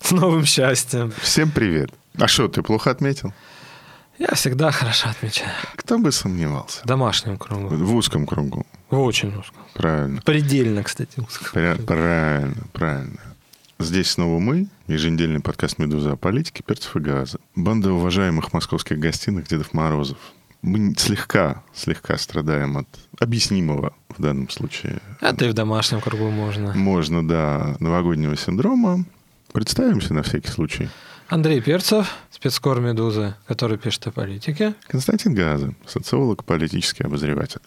С новым счастьем. Всем привет. А что, ты плохо отметил? Я всегда хорошо отмечаю. Кто бы сомневался? В домашнем кругу. В узком кругу. В очень узком. Правильно. Предельно, кстати, узком. Пра- правильно, правильно. Здесь снова мы, еженедельный подкаст «Медуза» о политике, перцев и газа. Банда уважаемых московских гостиных Дедов Морозов. Мы слегка, слегка страдаем от объяснимого в данном случае. Это и в домашнем кругу можно. Можно, да, новогоднего синдрома. Представимся на всякий случай. Андрей Перцев, спецкор «Медузы», который пишет о политике. Константин Газа, социолог, политический обозреватель.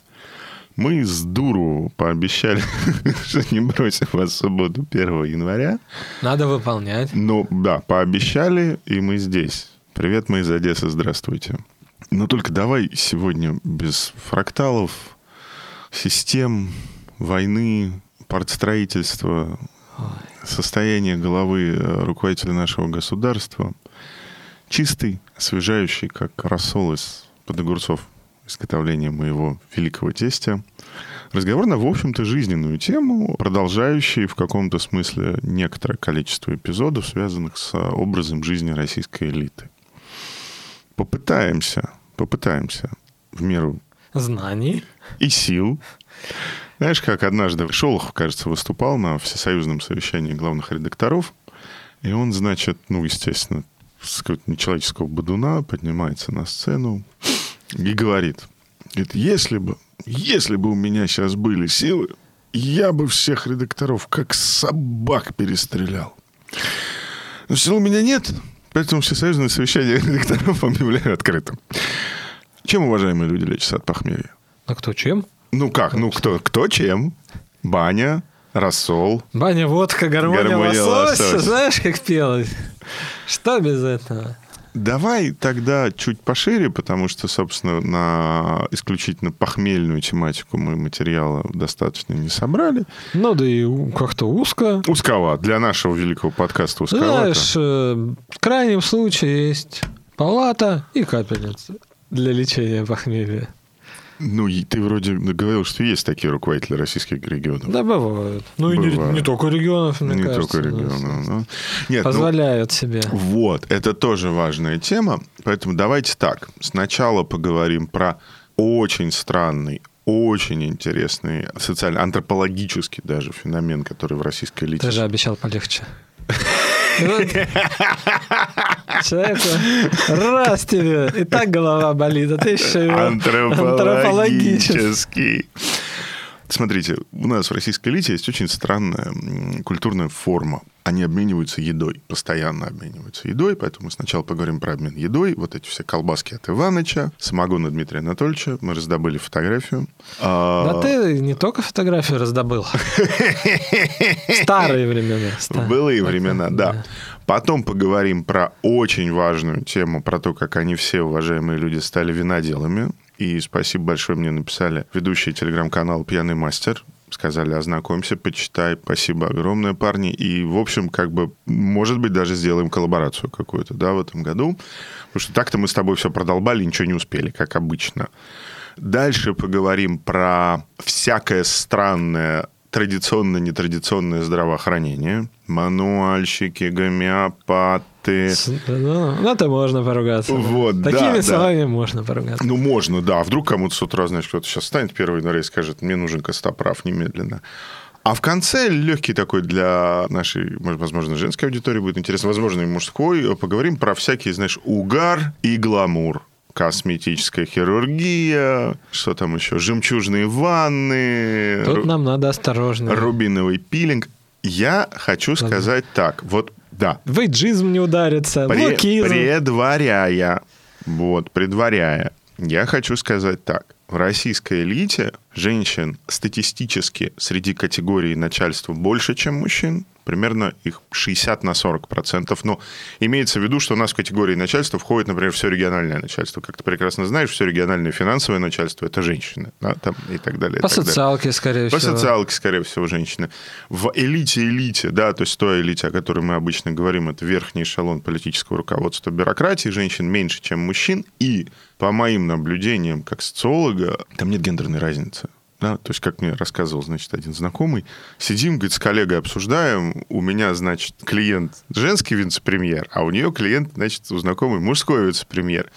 Мы с дуру пообещали, что не бросим вас в субботу 1 января. Надо выполнять. Ну, да, пообещали, и мы здесь. Привет, мы из Одессы, здравствуйте. Но только давай сегодня без фракталов, систем, войны, партстроительства, состояние головы э, руководителя нашего государства. Чистый, освежающий, как рассол из под огурцов изготовления моего великого тестя. Разговор на, в общем-то, жизненную тему, продолжающий в каком-то смысле некоторое количество эпизодов, связанных с образом жизни российской элиты. Попытаемся, попытаемся в меру Знаний. и сил. Знаешь, как однажды Шолохов, кажется, выступал на всесоюзном совещании главных редакторов, и он, значит, ну, естественно, с какого-то нечеловеческого бодуна поднимается на сцену и говорит, говорит, если бы, если бы у меня сейчас были силы, я бы всех редакторов как собак перестрелял. Но сил у меня нет, поэтому всесоюзное совещание редакторов объявляю открытым. Чем, уважаемые люди, лечатся от похмелья? А кто чем? Ну как, ну кто, кто чем? Баня, рассол. Баня, водка, гармония, Гармония, лосось. лосось. Знаешь, как пелось? Что без этого? Давай тогда чуть пошире, потому что, собственно, на исключительно похмельную тематику мы материала достаточно не собрали. Ну, да и как-то узко. Узковат. Для нашего великого подкаста узковато. Знаешь, э, в крайнем случае есть палата и капельница для лечения похмелья. Ну, и ты вроде говорил, что есть такие руководители российских регионов. Да, бывают. Ну, и не, не только регионов, мне не кажется. только да. регионов. ну. Нет, ну, Позволяют себе. Вот, это тоже важная тема. Поэтому давайте так. Сначала поговорим про очень странный, очень интересный социально-антропологический даже феномен, который в российской элите... Ты же обещал полегче. И Человеку раз тебе, и так голова болит, а ты еще его антропологически. Антропологический. Смотрите, у нас в российской элите есть очень странная культурная форма. Они обмениваются едой, постоянно обмениваются едой, поэтому сначала поговорим про обмен едой. Вот эти все колбаски от Иваныча, самогон Дмитрия Анатольевича. Мы раздобыли фотографию. А, Да ты не только фотографию раздобыл. Старые времена. Ста- былые времена, да. Потом поговорим про очень важную тему, про то, как они все, уважаемые люди, стали виноделами. И спасибо большое мне написали ведущие телеграм-канал «Пьяный мастер». Сказали, ознакомься, почитай. Спасибо огромное, парни. И, в общем, как бы, может быть, даже сделаем коллаборацию какую-то, да, в этом году. Потому что так-то мы с тобой все продолбали, ничего не успели, как обычно. Дальше поговорим про всякое странное традиционно-нетрадиционное здравоохранение. Мануальщики, гомеопаты. Ну, ну, это можно поругаться. да. Вот, да, Такими да. словами можно поругаться. Ну, можно, да. А вдруг кому-то с утра, знаешь, кто-то сейчас станет 1 января и скажет, мне нужен костоправ немедленно. А в конце легкий такой для нашей, возможно, женской аудитории будет интересно, возможно, и мужской, поговорим про всякие, знаешь, угар и гламур. Косметическая хирургия, что там еще, жемчужные ванны, Тут ру- нам надо осторожно. рубиновый пилинг. Я хочу сказать так, вот, да, В эйджизм не ударится, Пре- лукизм. предваряя, вот, предваряя, я хочу сказать так. В российской элите женщин статистически среди категорий начальства больше, чем мужчин, примерно их 60 на 40 процентов. Но имеется в виду, что у нас в категории начальства входит, например, все региональное начальство. Как ты прекрасно знаешь, все региональное финансовое начальство – это женщины. Да, там, и так далее. По так социалке, далее. скорее По всего. По социалке, скорее всего, женщины. В элите-элите, да, то есть той элите, о которой мы обычно говорим, это верхний эшелон политического руководства бюрократии, женщин меньше, чем мужчин. И по моим наблюдениям как социолога, там нет гендерной разницы. Да, то есть, как мне рассказывал, значит, один знакомый, сидим, говорит, с коллегой обсуждаем, у меня, значит, клиент женский вице-премьер, а у нее клиент, значит, у знакомый мужской вице-премьер.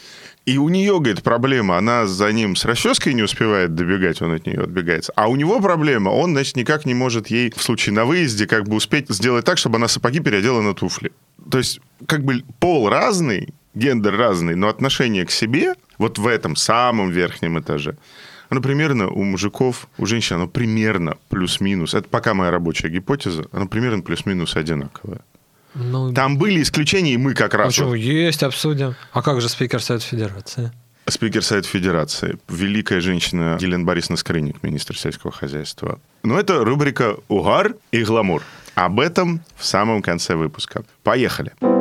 И у нее, говорит, проблема, она за ним с расческой не успевает добегать, он от нее отбегается. А у него проблема, он, значит, никак не может ей в случае на выезде как бы успеть сделать так, чтобы она сапоги переодела на туфли. То есть, как бы пол разный, гендер разный, но отношение к себе вот в этом самом верхнем этаже – оно примерно у мужиков, у женщин, оно примерно плюс-минус. Это пока моя рабочая гипотеза. Оно примерно плюс-минус одинаковое. Ну, Там были исключения, и мы как раз... Почему? Вот... Есть, обсудим. А как же спикер Совета Федерации? Спикер Совета Федерации. Великая женщина Елена Борисовна Скрыник, министр сельского хозяйства. Но это рубрика «Угар и гламур». Об этом в самом конце выпуска. Поехали. Поехали.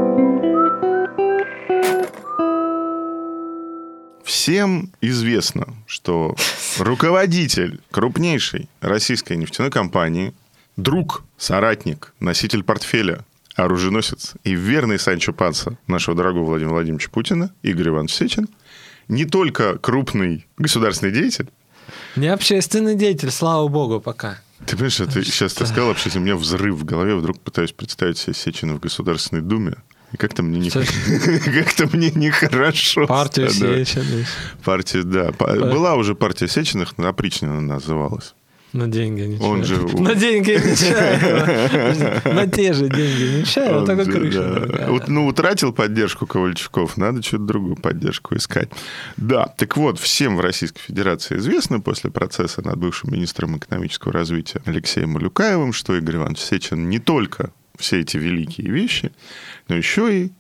Всем известно, что руководитель крупнейшей российской нефтяной компании, друг, соратник, носитель портфеля, оруженосец и верный Санчо Панса нашего дорогого Владимира Владимировича Путина, Игорь Иванович Сечин, не только крупный государственный деятель, не общественный деятель, слава богу, пока. Ты понимаешь, ты сейчас ты сказал общественный, у меня взрыв в голове, вдруг пытаюсь представить себе Сечина в Государственной Думе, как-то мне, не... как-то мне нехорошо. Партия Сеченых. Партия, да. Была уже партия Сеченых, опричнина называлась. На деньги ничего. Он же... На деньги ничего. На те же деньги ничего, только крыша. Ну, утратил поддержку Ковальчуков, надо что-то другую поддержку искать. Да, так вот, всем в Российской Федерации известно после процесса над бывшим министром экономического развития Алексеем Малюкаевым, что Игорь Иванович Сечин не только все эти великие вещи, но еще и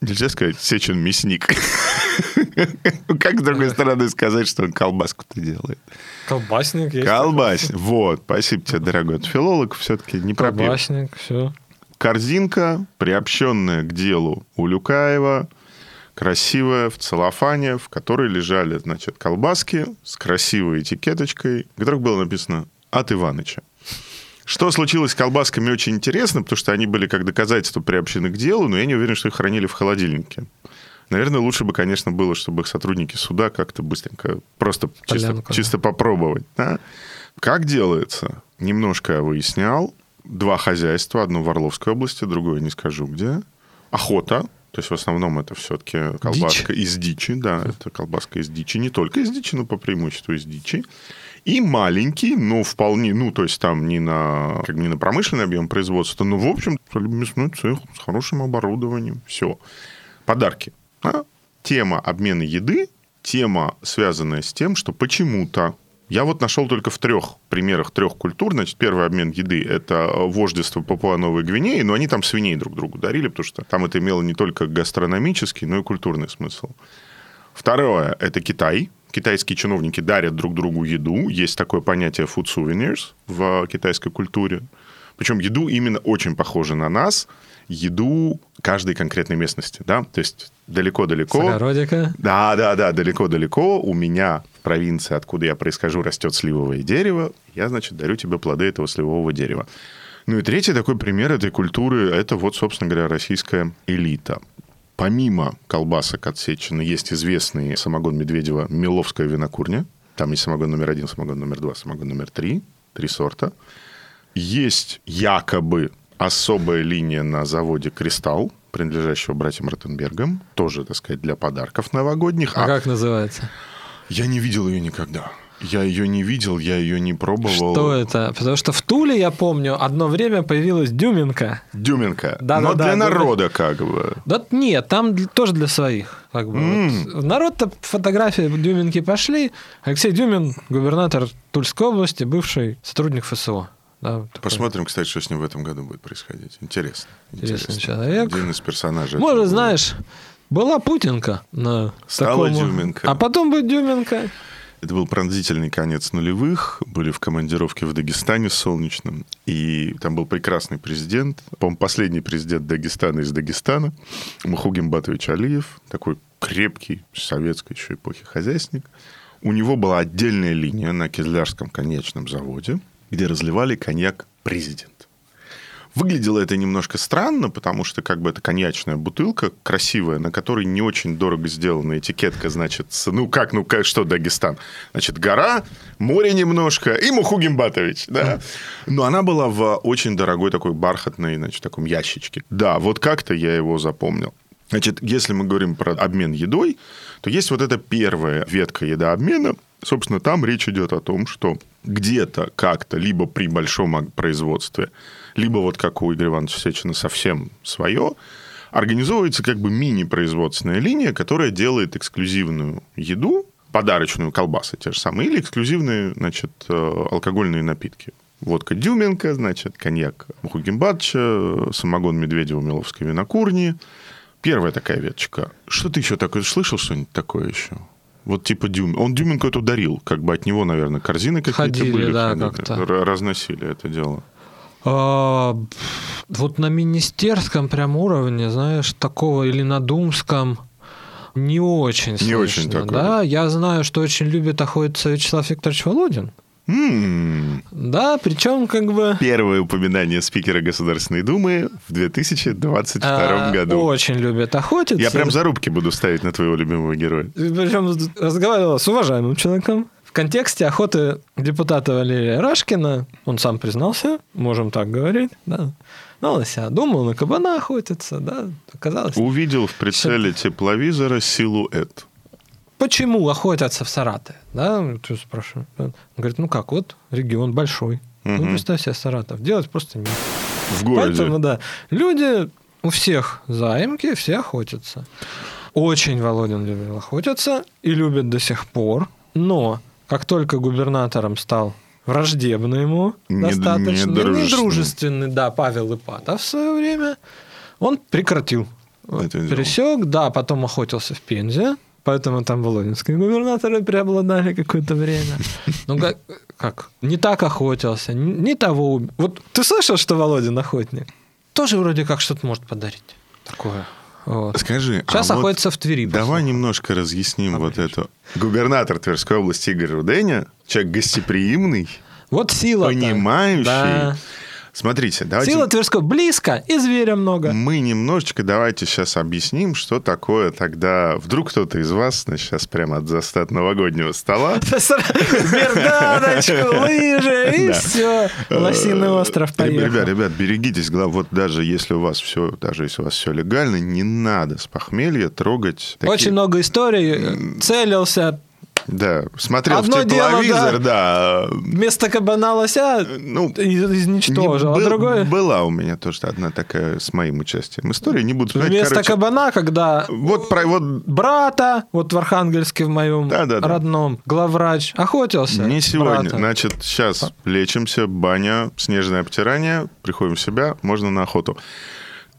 Нельзя сказать, Сечин мясник. Как с другой стороны сказать, что он колбаску-то делает? Колбасник есть. Колбасник. Вот, спасибо тебе, дорогой. Филолог все-таки не пропил. Колбасник, все. Корзинка, приобщенная к делу у Люкаева, красивая, в целлофане, в которой лежали, значит, колбаски с красивой этикеточкой, в которых было написано «От Иваныча». Что случилось с колбасками, очень интересно, потому что они были как доказательство приобщены к делу, но я не уверен, что их хранили в холодильнике. Наверное, лучше бы, конечно, было, чтобы их сотрудники суда как-то быстренько просто чисто, чисто попробовать. Да? Как делается? Немножко выяснял. Два хозяйства, одно в Орловской области, другое не скажу где. Охота, то есть в основном это все-таки колбаска Дичь. из дичи, да, это колбаска из дичи, не только из дичи, но по преимуществу из дичи. И маленький, но вполне, ну, то есть там не на, как не на промышленный объем производства, но, в общем, мясной цех с хорошим оборудованием. Все. Подарки. А? Тема обмена еды, тема, связанная с тем, что почему-то я вот нашел только в трех примерах трех культур. Значит, первый обмен еды – это вождество Папуа-Новой Гвинеи, но они там свиней друг другу дарили, потому что там это имело не только гастрономический, но и культурный смысл. Второе – это Китай китайские чиновники дарят друг другу еду. Есть такое понятие food souvenirs в китайской культуре. Причем еду именно очень похоже на нас, еду каждой конкретной местности, да, то есть далеко-далеко. Сагородика. Да, да, да, далеко-далеко у меня в провинции, откуда я происхожу, растет сливовое дерево, я, значит, дарю тебе плоды этого сливового дерева. Ну и третий такой пример этой культуры, это вот, собственно говоря, российская элита. Помимо колбасок от Сечина есть известный самогон Медведева «Миловская винокурня». Там есть самогон номер один, самогон номер два, самогон номер три. Три сорта. Есть якобы особая линия на заводе «Кристалл», принадлежащего братьям Ротенбергам. Тоже, так сказать, для подарков новогодних. А, а как называется? Я не видел ее никогда. Я ее не видел, я ее не пробовал. Что это? Потому что в Туле, я помню, одно время появилась Дюминка. Дюминка. Да, Но да, для да, народа да. как бы. Да нет, там тоже для своих. Как бы. Mm. Вот. Народ-то фотографии Дюминки пошли. Алексей Дюмин, губернатор Тульской области, бывший сотрудник ФСО. Да, Посмотрим, кстати, что с ним в этом году будет происходить. Интересно. Интересный интересно. человек. Один из персонажей. Может, знаешь, была Путинка на Стала такому... Дюминка. А потом будет Дюминка. Это был пронзительный конец нулевых. Были в командировке в Дагестане солнечном. И там был прекрасный президент. По-моему, последний президент Дагестана из Дагестана. Мухугин Батович Алиев. Такой крепкий, советской еще эпохи хозяйственник. У него была отдельная линия на Кизлярском конечном заводе, где разливали коньяк президент. Выглядело это немножко странно, потому что как бы это коньячная бутылка красивая, на которой не очень дорого сделана этикетка, значит, ну как, ну как, что Дагестан? Значит, гора, море немножко и Мухугин Батович, да. Но она была в очень дорогой такой бархатной, значит, таком ящичке. Да, вот как-то я его запомнил. Значит, если мы говорим про обмен едой, то есть вот эта первая ветка едообмена, собственно, там речь идет о том, что где-то как-то, либо при большом производстве, либо вот как у Игоря Ивановича Сечина совсем свое, организовывается как бы мини-производственная линия, которая делает эксклюзивную еду, подарочную колбасы те же самые, или эксклюзивные, значит, э, алкогольные напитки. Водка Дюменко, значит, коньяк Мухугимбатча, самогон Медведева Миловской винокурни. Первая такая веточка. Что ты еще такое слышал что-нибудь такое еще? Вот типа Дюм. Он Дюменко это дарил, как бы от него, наверное, корзины какие-то были. да, как-то. Разносили это дело. А, вот на министерском прям уровне, знаешь, такого или на думском не очень Не слышно, очень такое. Да, я знаю, что очень любит охотиться Вячеслав Викторович Володин. М, Да, причем как бы... Первое упоминание спикера Государственной Думы в 2022 а, году. Очень любит охотиться. Я прям зарубки буду ставить на твоего любимого героя. Причем разговаривала с уважаемым человеком. В контексте охоты депутата Валерия Рашкина, он сам признался, можем так говорить, да. Ну, он себя думал, на кабана охотится, да, оказалось. Увидел в прицеле тепловизора силуэт. Почему охотятся в Саратове? Да, ты спрашиваешь. Он говорит, ну как, вот регион большой. Ну, Мгм. представь себе Саратов. Делать просто не. В городе. Поэтому, да, люди у всех заимки, все охотятся. Очень Володин любил охотиться и любит до сих пор. Но как только губернатором стал враждебно ему Нед- достаточно недружественный. недружественный, да, Павел Ипатов в свое время, он прекратил. Это дело. Пересек, да, потом охотился в Пензе, поэтому там володинские губернаторы преобладали какое-то время. Ну, как, как? Не так охотился, не, не того... уб- Вот ты слышал, что Володин охотник? Тоже вроде как что-то может подарить. Такое. Вот. Скажи, Сейчас а вот охотится в Твери. Давай немножко разъясним вот Поближе. это. Губернатор Тверской области Игорь Руденя, человек гостеприимный, Вот сила понимающий. Да. Смотрите, давайте Сила Тверской близко, и зверя много. мы немножечко давайте сейчас объясним, что такое тогда... Вдруг кто-то из вас, сейчас прямо от застат новогоднего стола Берданочку, лыжи, и все. Лосиный остров Ребят, поехал. Ребят, ребят, берегитесь, вот даже если у вас все, даже если у вас все легально, не надо с похмелья трогать. Очень много историй. Целился, Да, смотрел Одно в дело, тепловизор, да. вместо кабана лося Ну, из- изничтожил, а был- другое... Была у меня тоже одна такая с моим участием история, не буду вспоминать, Вместо короче, кабана, когда Вот про вот брата, вот в Архангельске в моем Да-да-да. родном, главврач, охотился. не сегодня. братом. Значит, сейчас лечимся, баня, снежное обтирание, приходим в себя, можно на охоту.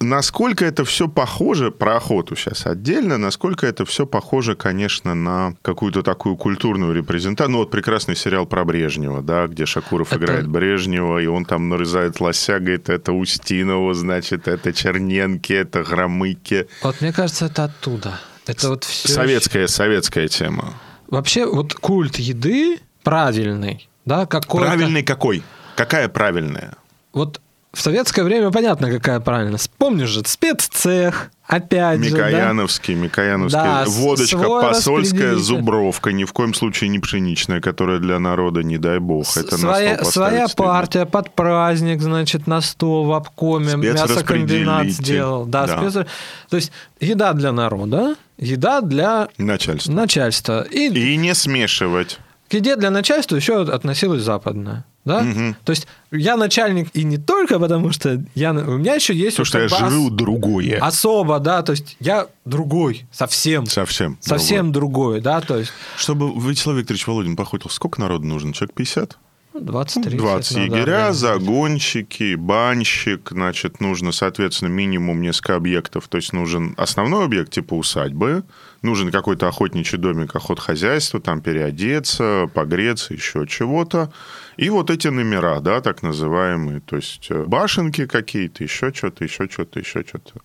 Насколько это все похоже, про охоту сейчас отдельно, насколько это все похоже, конечно, на какую-то такую культурную репрезентацию. Ну, вот прекрасный сериал про Брежнева, да, где Шакуров Это- играет Брежнева, и он там нарезает лося, говорит, это Устинова, значит, это Черненки, это Громыки. Вот мне кажется, это оттуда. Это вот все... Советская, советская тема. Вообще, вот культ еды правильный, да, какой Правильный какой? Какая правильная? Вот в советское время понятно, какая правильно. Помнишь же, спеццех, опять же, да? Микояновский, Микояновский. Да, с- Водочка посольская, зубровка. Ни в коем случае не пшеничная, которая для народа, не дай бог. Это на своя, своя стыдно. партия под праздник, значит, на стол в обкоме мясокомбинат сделал. Да, Да. спец- То есть еда для народа, еда для Начальство. начальства. И, И не смешивать. к еде для начальства еще относилась западная. Да? Мгм. То есть я начальник и не только потому, что я, у меня еще есть Потому что я бы ос- другое. особо, да, то есть я другой, совсем. Совсем. Совсем другой, да, то есть. Чтобы Вячеслав Викторович Володин походил, сколько народу нужно? Человек 50? 20-30. 20 надо егеря, организовать. загонщики, банщик, значит, нужно, соответственно, минимум несколько объектов. То есть нужен основной объект типа усадьбы, нужен какой-то охотничий домик, охотхозяйство, там переодеться, погреться, еще чего-то. И вот эти номера, да, так называемые, то есть э, башенки какие-то, еще что-то, еще что-то, еще что-то.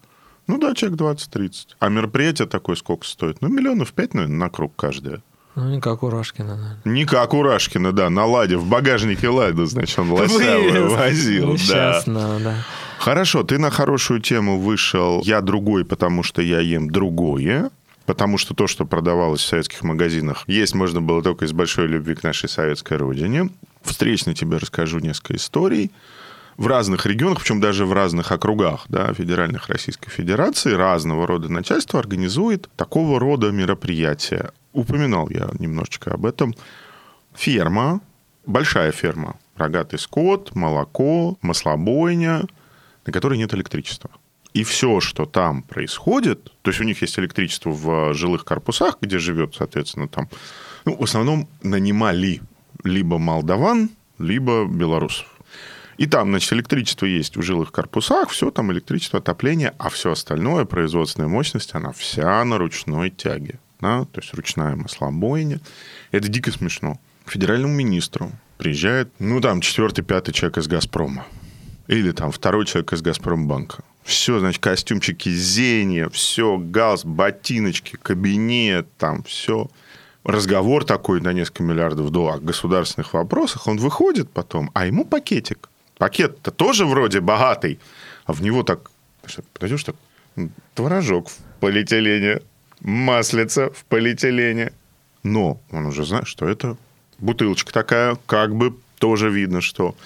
Ну да, человек 20-30. А мероприятие такое сколько стоит? Ну, миллионов пять, наверное, на круг каждое. Ну, не как у Рашкина, наверное. Не как у Рашкина, да, на Ладе, в багажнике Лада, значит, он лося возил, да. Да. Хорошо, ты на хорошую тему вышел. Я другой, потому что я ем другое. Потому что то, что продавалось в советских магазинах, есть можно было только из большой любви к нашей советской родине. Встречно тебе расскажу несколько историй. В разных регионах, причем даже в разных округах да, федеральных Российской Федерации, разного рода начальство организует такого рода мероприятия. Упоминал я немножечко об этом. Ферма, большая ферма, рогатый скот, молоко, маслобойня, на которой нет электричества. И все, что там происходит, то есть у них есть электричество в жилых корпусах, где живет, соответственно, там, ну, в основном нанимали либо молдаван, либо белорусов. И там, значит, электричество есть в жилых корпусах, все там электричество, отопление, а все остальное, производственная мощность, она вся на ручной тяге. Да? То есть ручная маслобойня. Это дико смешно. К федеральному министру приезжает, ну, там, четвертый, пятый человек из «Газпрома». Или там второй человек из «Газпромбанка». Все, значит, костюмчики зенья, все, галс, ботиночки, кабинет, там все. Разговор такой на несколько миллиардов долларов о государственных вопросах. Он выходит потом, а ему пакетик. Пакет-то тоже вроде богатый, а в него так, подойдешь так, творожок в полиэтилене, маслица в полиэтилене. Но он уже знает, что это бутылочка такая, как бы тоже видно, что...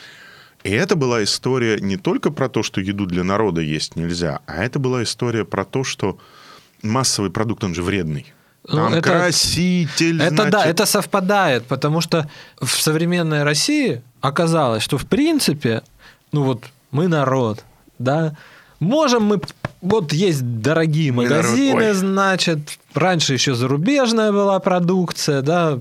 И это была история не только про то, что еду для народа есть нельзя, а это была история про то, что массовый продукт, он же вредный. Ну, Там это- краситель, Это да, значит, это совпадает, потому что в современной России оказалось, что в принципе, ну вот мы народ, да, можем мы вот есть дорогие Мы народ, магазины, ой. значит, раньше еще зарубежная была продукция, да,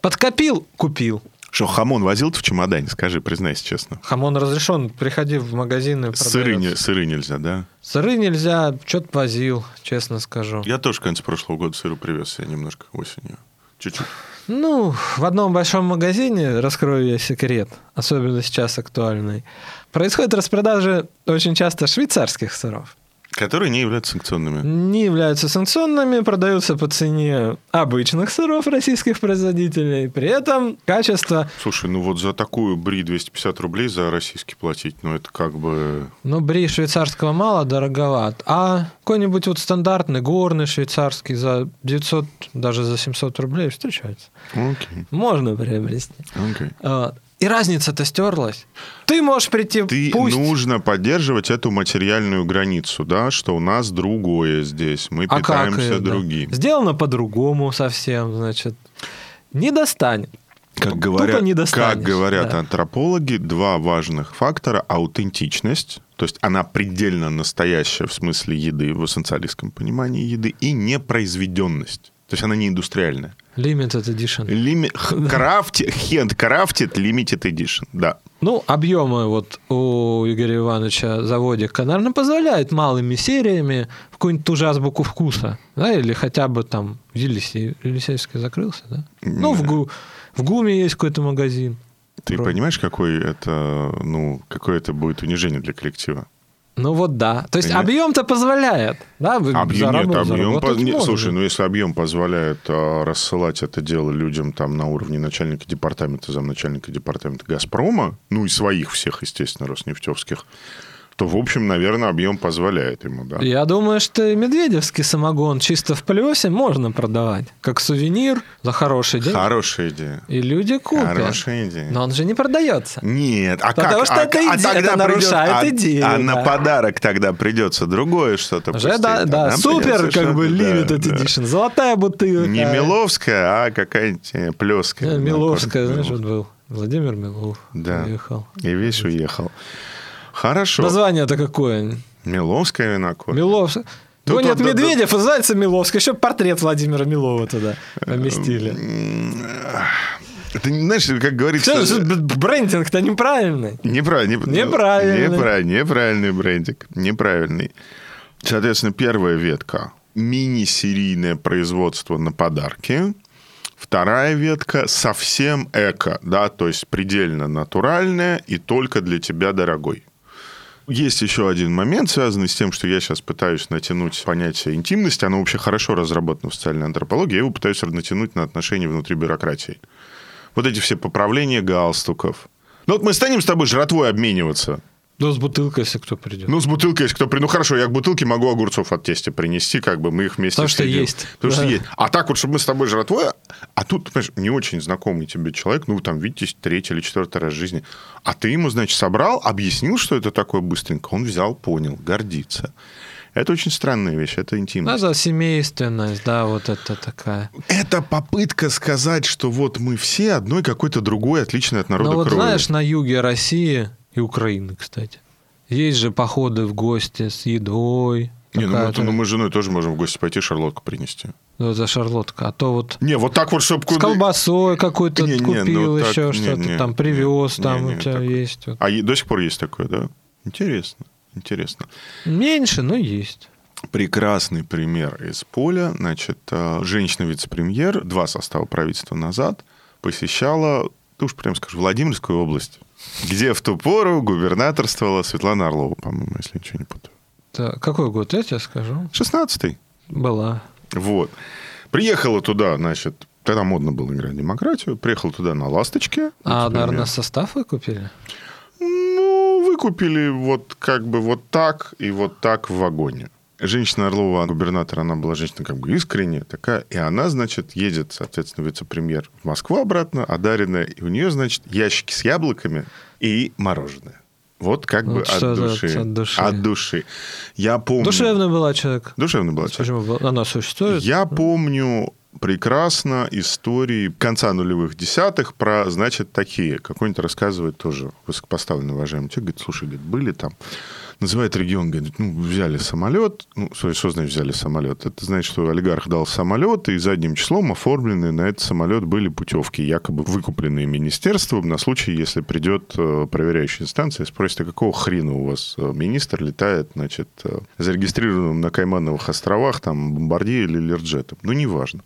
подкопил, купил. Что, хамон возил ты в чемодане? Скажи, признайся честно. Хамон разрешен, приходи в магазины. Сыры, не- сыры нельзя, да? Сыры нельзя, что-то возил, честно скажу. Я тоже в конце прошлого года сыру привез я немножко осенью. Чуть-чуть. Ну, в одном большом магазине, раскрою я секрет, особенно сейчас актуальный, происходит распродажа очень часто швейцарских сыров. Которые не являются санкционными. Не являются санкционными, продаются по цене обычных сыров российских производителей. При этом качество, Слушай, ну вот за такую бри 250 рублей за российский платить, ну это как бы... ну, бри швейцарского мало, дороговат. А какой-нибудь вот стандартный горный швейцарский за 900, даже за 700 рублей встречается. Окей, Можно приобрести. окей. Вот. И разница-то стерлась. Ты можешь прийти, Ты пусть... нужно поддерживать эту материальную границу, да, что у нас другое здесь, мы А как питаемся это? другим. Сделано по-другому совсем, значит. Не достанет. Как говорят, не как говорят да. антропологи, два важных фактора – аутентичность, то есть она предельно настоящая в смысле еды, в эссенциалистском понимании еды, и непроизведенность. То есть она не индустриальная. Limited edition. Лими... Крафти... Хенд крафтит limited edition, да. Ну, объемы вот у Игоря Ивановича заводика, наверное, позволяет малыми сериями в какую-нибудь ту же азбуку вкуса, да, или хотя бы там в Елисей, Елисейский закрылся, да? Ну, в, Гу, в ГУМе есть какой-то магазин. Ты Про- понимаешь, какой это, ну, какое это будет унижение для коллектива? Ну вот да. То есть объем-то позволяет. Да, Объем, нет, объем... заработать поз- не, можно. слушай, ну если объем позволяет а, рассылать это дело людям там на уровне начальника департамента, замначальника департамента «Газпрома», ну и своих всех, естественно, роснефтевских, то, в общем, наверное, объем позволяет ему, да. Я думаю, что и медведевский самогон чисто в плюсе можно продавать. Как сувенир за хороший день. Хорошая идея. И люди купят. Хорошая идея. Но он же не продается. Нет, а Потому как? что а, это а иде- тогда это нарушает придет- а- идею, А, на да. подарок тогда придется другое что-то Уже, да, пустить. да, супер, как бы, да, limited да. edition. Золотая бутылка. Не Миловская, а какая-нибудь э, плеская. Миловская, Да, знаешь, вот был. Владимир Милов. Да. Уехал. И весь уехал. Хорошо. Название-то какое? Миловская винокур. Миловская. Тут Ну, нет, вот, да, да. Медведев, называется Миловская. Еще портрет Владимира Милова туда поместили. Ты знаешь, как говорится... Что, брендинг-то неправильный. Неправильный. Неправильный. Неправильный, неправильный брендинг. Неправильный. Соответственно, первая ветка – мини-серийное производство на подарки. Вторая ветка совсем эко, да, то есть предельно натуральная и только для тебя дорогой. Есть еще один момент, связанный с тем, что я сейчас пытаюсь натянуть понятие интимности. Оно вообще хорошо разработано в социальной антропологии. Я его пытаюсь натянуть на отношения внутри бюрократии. Вот эти все поправления галстуков. Ну вот мы станем с тобой жратвой обмениваться. Ну, с бутылкой, если кто придет. Ну, с бутылкой, если кто придет. Ну, хорошо, я к бутылке могу огурцов от тестя принести, как бы мы их вместе Потому что съедим. есть. Потому что Да. есть. А так вот, чтобы мы с тобой жратвой... А тут, понимаешь, не очень знакомый тебе человек, ну, там видитесь третий или четвертый раз в жизни. А ты ему, значит, собрал, объяснил, что это такое быстренько. Он взял, понял, гордится. Это очень странная вещь, это интимность. Ну, да, семейственность, да, вот это такая. Это попытка сказать, что вот мы все одной какой-то другой, отличной от народа Ну, вот крови. знаешь, на юге России и Украины, кстати, есть же походы в гости с едой. Не, ну, какая-то- ну мы с женой тоже можем в гости пойти шарлотку принести. Ну, за шарлотка. А то вот Не, вот так вот, чтобы с колбасой какой-то Не, не, купил ну так, еще что-то, там привез, Не, там не, у тебя так- есть. вот. А до сих пор есть такое, да? Интересно, интересно. Меньше, но есть. Прекрасный пример из поля. Значит, э, женщина-вице-премьер два состава правительства назад посещала, ну уж прям скажу, Владимирскую область, где в ту пору губернаторствовала Светлана Орлова, по-моему, если ничего не путаю. Да, какой год, я тебе скажу. 16-й. Была. Вот. Приехала туда, значит, тогда модно было играть в демократию, приехала туда на «Ласточке». А, вице-премьер. наверное, состав вы купили? Ну, выкупили вот как бы вот так и вот так в вагоне. Женщина Орлова, губернатор, она была женщина как бы искренняя такая, и она, значит, едет, соответственно, вице-премьер в Москву обратно, одаренная, и у нее, значит, ящики с яблоками и мороженое. Вот как бы Вот от что за- души. от души. От души. Я помню... Душевный была человек. Душевный была человек. Почему она существует? Я помню прекрасно истории конца нулевых десятых про, значит, такие. Какой-нибудь рассказывает тоже высокопоставленный уважаемый человек. Говорит, слушай, говорит, были там, называет регион, говорит, ну, взяли самолет. Ну, что значит взяли самолет? Это значит, что олигарх дал самолет, и задним числом оформлены на этот самолет были путевки, якобы выкупленные министерством на случай, если придет э, проверяющая инстанция и спросит, а какого хрена у вас э, министр летает, значит, э, зарегистрированным на Каймановых островах, там, бомбардье или лерджетом. Ну, неважно.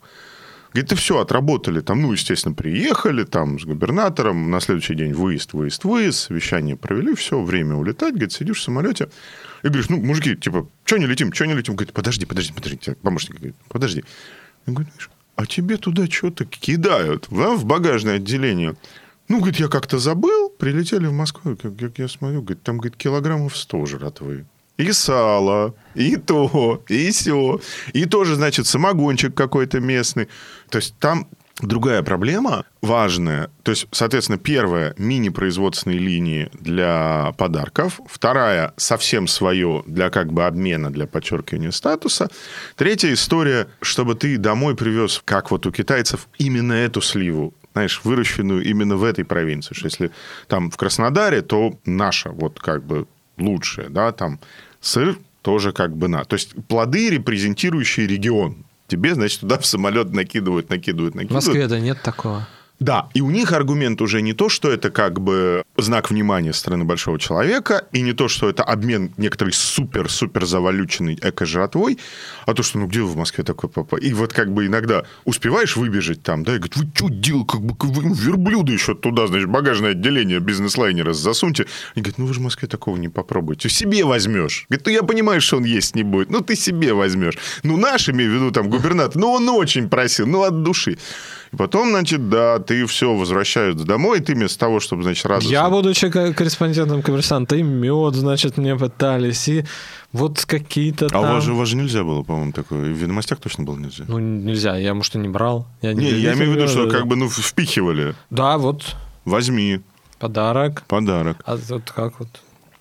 Говорит, ты все, отработали там, ну, естественно, приехали там с губернатором, на следующий день выезд, выезд, выезд, совещание провели, все, время улетать, говорит, сидишь в самолете, и говоришь, ну, мужики, типа, что не летим, что не летим? Говорит, подожди, подожди, подожди, помощник говорит, подожди. Я говорю, «Миша, а тебе туда что-то кидают, да, в багажное отделение. Ну, говорит, я как-то забыл, прилетели в Москву, как я смотрю, говорит, там, говорит, килограммов 100 жратвы. И сало, и то, и все. И тоже, значит, самогончик какой-то местный. То есть там другая проблема важная. То есть, соответственно, первая – мини-производственные линии для подарков. Вторая – совсем свое для как бы обмена, для подчеркивания статуса. Третья история, чтобы ты домой привез, как вот у китайцев, именно эту сливу знаешь, выращенную именно в этой провинции. Что если там в Краснодаре, то наша вот как бы лучшая, да, там сыр тоже как бы на. То есть плоды, репрезентирующие регион. Тебе, значит, туда в самолет накидывают, накидывают, В накидывают. Москве-то нет такого. Да, и у них аргумент уже не то, что это как бы знак внимания со стороны большого человека, и не то, что это обмен некоторой супер-супер завалюченной эко-жратвой, а то, что, ну, где вы в Москве такой папа? И вот как бы иногда успеваешь выбежать там, да, и говорит, вы что делаете, как бы вы верблюда еще туда, значит, багажное отделение бизнес-лайнера засуньте. И говорит, ну, вы же в Москве такого не попробуйте. Себе возьмешь. Говорит, ну, я понимаю, что он есть не будет, ну, ты себе возьмешь. Ну, наш, имею в виду, там, губернатор, ну, он очень просил, ну, от души. И потом, значит, да, ты все возвращаешь домой, и ты вместо того, чтобы, значит, радоваться... Я, будучи ко- корреспондентом коммерсанта, и мед, значит, мне пытались, и вот какие-то А там... у вас, же, у вас же нельзя было, по-моему, такое. И в ведомостях точно было нельзя. Ну, нельзя, я, может, и не брал. Я не, я любитель имею в виду, что как бы, ну, впихивали. Да, вот, Возьми подарок. подарок. А вот как вот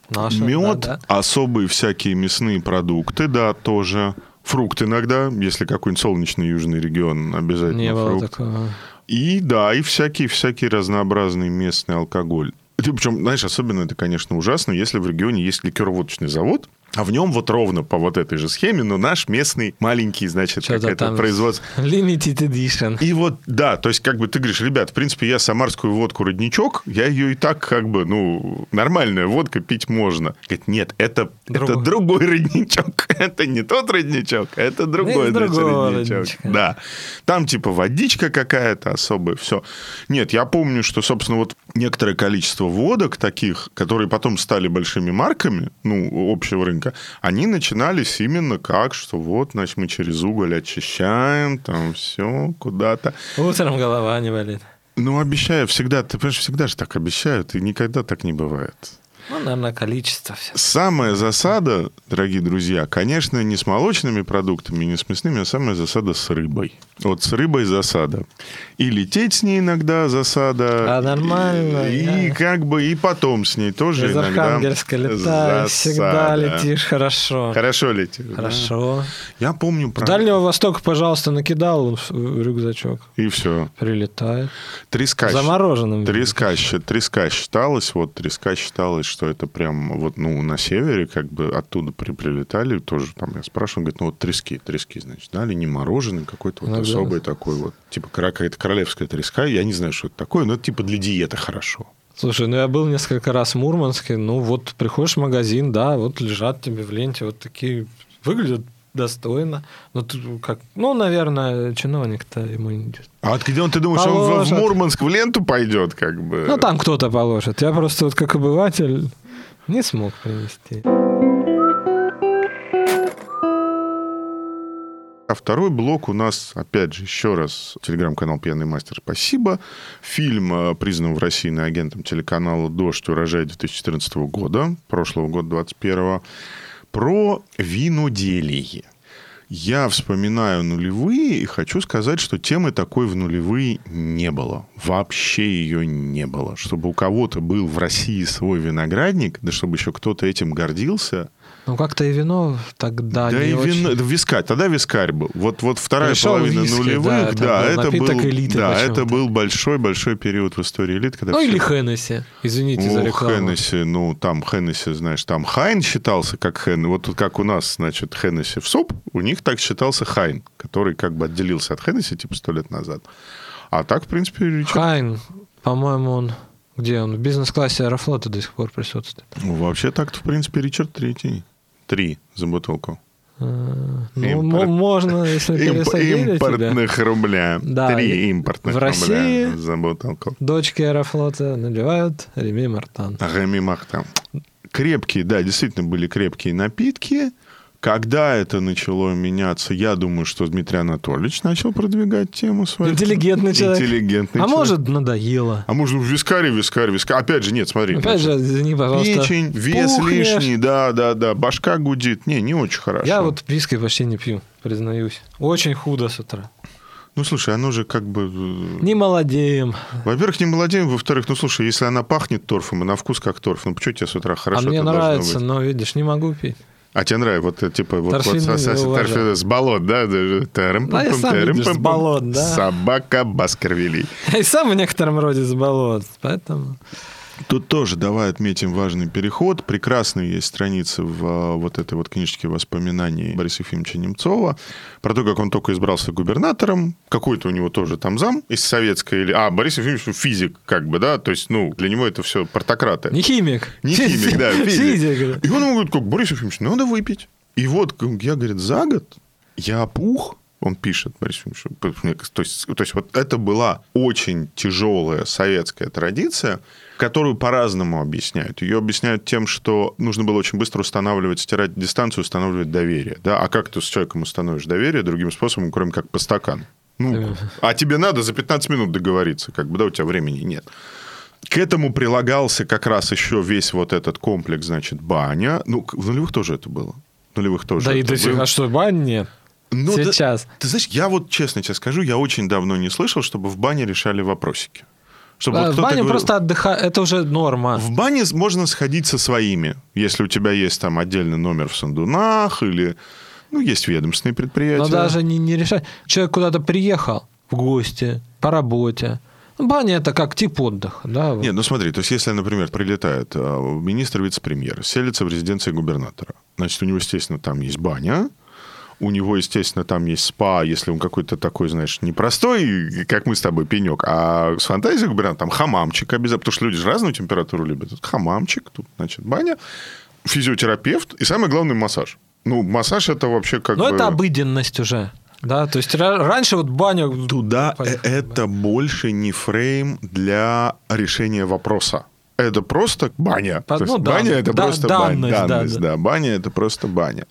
наше. Мед, да, да. особые всякие мясные продукты, да, тоже. Фрукт иногда, если какой-нибудь солнечный южный регион, обязательно Не было фрукт. такого. И да, и всякий, всякий разнообразный местный алкоголь. Причем, знаешь, особенно это, конечно, ужасно, если в регионе есть ликероводочный завод, А в нем вот ровно по вот этой же схеме, но наш местный маленький, значит, какое-то производство. Limited Edition. И вот, да, то есть как бы ты говоришь, ребят, в принципе, я самарскую водку «Родничок», я ее и так как бы, ну, нормальная водка пить можно. Говорит, нет, это, это другой родничок. Это не тот родничок, это другой, значит, родничок. родничка. Да. Там типа водичка какая-то особая, все. Нет, я помню, что, собственно, вот некоторое количество водок таких, которые потом стали большими марками, ну, общего рынка, они начинались именно как, что вот, значит, мы через уголь очищаем, там все куда-то. Утром голова не болит. Ну, обещаю всегда, ты понимаешь, всегда же так обещают, и никогда так не бывает. Ну, наверное, количество. Все. Самая засада, дорогие друзья, конечно, не с молочными продуктами, не с мясными, а самая засада с рыбой. Вот с рыбой засада. И лететь с ней иногда засада. А нормально. И, да. как бы и потом с ней тоже Из иногда Архангельска летаешь, всегда летишь хорошо. Хорошо летишь. Хорошо. Да? Я помню про... Дальнего Востока, пожалуйста, накидал рюкзачок. И все. Прилетает. Треска. Замороженным. Треска, треска считалась, вот треска считалась, что это прям вот, ну, на севере, как бы оттуда при, прилетали, тоже там я спрашиваю, говорит, ну вот трески, трески, значит, дали не мороженый, какой-то вот особый такой вот, типа какая-то королевская треска, я не знаю, что это такое, но это типа для диеты хорошо. Слушай, ну я был несколько раз в Мурманске, ну вот приходишь в магазин, да, вот лежат тебе в ленте вот такие, выглядят достойно. Ну, ты как, ну, наверное, чиновник-то ему. А вот где он, ты думаешь, положат. он в Мурманск в ленту пойдет, как бы? Ну, там кто-то положит. Я просто вот как обыватель не смог принести. А второй блок у нас, опять же, еще раз, телеграм-канал «Пьяный мастер», спасибо. Фильм, э, признан в России на агентом телеканала «Дождь. Урожай» 2014 года, прошлого года, 2021 про виноделие. Я вспоминаю нулевые и хочу сказать, что темы такой в нулевые не было. Вообще ее не было. Чтобы у кого-то был в России свой виноградник, да чтобы еще кто-то этим гордился – ну, как-то и вино тогда Да и очень... вино, вискарь, тогда вискарь был. Вот, вот вторая Пришел половина виски, нулевых, да, это, да, был, это был, элиты да, это был большой-большой период в истории элит. Когда ну, все... или Hennessy, извините, о, за рекламу. Hennessy, ну, там Hennessy, знаешь, там Hine считался как Хен, вот как у нас, значит, Hennessy VSOP, у них так считался Hine, который как бы отделился от Hennessy, типа, сто лет назад. А так, в принципе, Ричард... Hine, по-моему, он... Где он? В бизнес-классе Аэрофлота до сих пор присутствует. Ну, вообще так-то, в принципе, Ричард Третий. Три за бутылку. А, ну, Импорт... можно, если пересадили Импортных тебя. рубля. Да. Три импортных в России рубля за бутылку. Дочки Аэрофлота наливают Реми Мартан. Реми Мартан. Крепкие, да, действительно были крепкие напитки. Когда это начало меняться, я думаю, что Дмитрий Анатольевич начал продвигать тему свою. Интеллигентный человек. Интеллигентный а человек. может, надоело. А может, вискарь, вискарь, вискарь. Опять же, нет, смотри. Опять значит, же, извини, пожалуйста. Печень, вес Пухнешь. лишний, да, да, да. Башка гудит. Не, не очень хорошо. Я вот виски почти не пью, признаюсь. Очень худо с утра. Ну, слушай, оно же как бы... Э, не молодеем. Во-первых, не молодеем. Во-вторых, ну, слушай, если она пахнет торфом и на вкус как торф, ну, почему тебе с утра хорошо А мне нравится, но, видишь, не могу пить. А тебе нравится, вот, типа, вот, вот торфяной с болот, да? Тарым, да, я сам тарым, с болот, да. Собака Баскервилей. Я и сам в некотором роде с болот, поэтому... Тут тоже давай отметим важный переход. Прекрасные есть страницы в а, вот этой вот книжке воспоминаний Бориса Ефимовича Немцова про то, как он только избрался губернатором. Какой-то у него тоже там зам из советской или... А, Борис Ефимович физик, как бы, да? То есть, ну, для него это все портократы. Не химик. Не химик, да, физик. И он ему говорит, как, Борис Ефимович, надо выпить. И вот я, говорит, за год я опух, он пишет, Борис Ефимович, то есть, то есть вот это была очень тяжелая советская традиция, которую по-разному объясняют. Ее объясняют тем, что нужно было очень быстро устанавливать, стирать дистанцию, устанавливать доверие. Да? А как ты с человеком установишь доверие другим способом, кроме как по стакану? Ну, а тебе надо за 15 минут договориться, как бы, да, у тебя времени нет. К этому прилагался как раз еще весь вот этот комплекс, значит, баня. Ну, в нулевых тоже это было. В нулевых тоже. Да и до сих пор, а что, бань нет? Ну, Сейчас. Да, ты знаешь, я вот честно тебе скажу, я очень давно не слышал, чтобы в бане решали вопросики. Чтобы а, вот в бане говорил, просто отдыхать, это уже норма. В бане можно сходить со своими, если у тебя есть там отдельный номер в Сандунах или... Ну, есть ведомственные предприятия. Но даже не, не решать. Человек куда-то приехал в гости, по работе. Баня это как тип отдыха, да? вот. Нет, ну смотри, то есть если, например, прилетает э, министр, вице-премьер, селится в резиденции губернатора, значит, у него, естественно, там есть баня, у него, естественно, там есть спа, если он какой-то такой, знаешь, не простой, как мы с тобой, пенек, а с фантазией губернатора, там хамамчик обязательно, потому что люди же разную температуру любят. Тут хамамчик, тут, значит, баня, физиотерапевт и, самое главное, массаж. Ну, массаж это вообще как Но бы... это обыденность уже. Да, то есть ра- раньше вот баня... Туда э, Понятно, это больше не фрейм для решения вопроса. Это просто баня. По- То есть ну, да, баня это да, просто баня. данность, да, Данность, да. да. Баня это просто баня.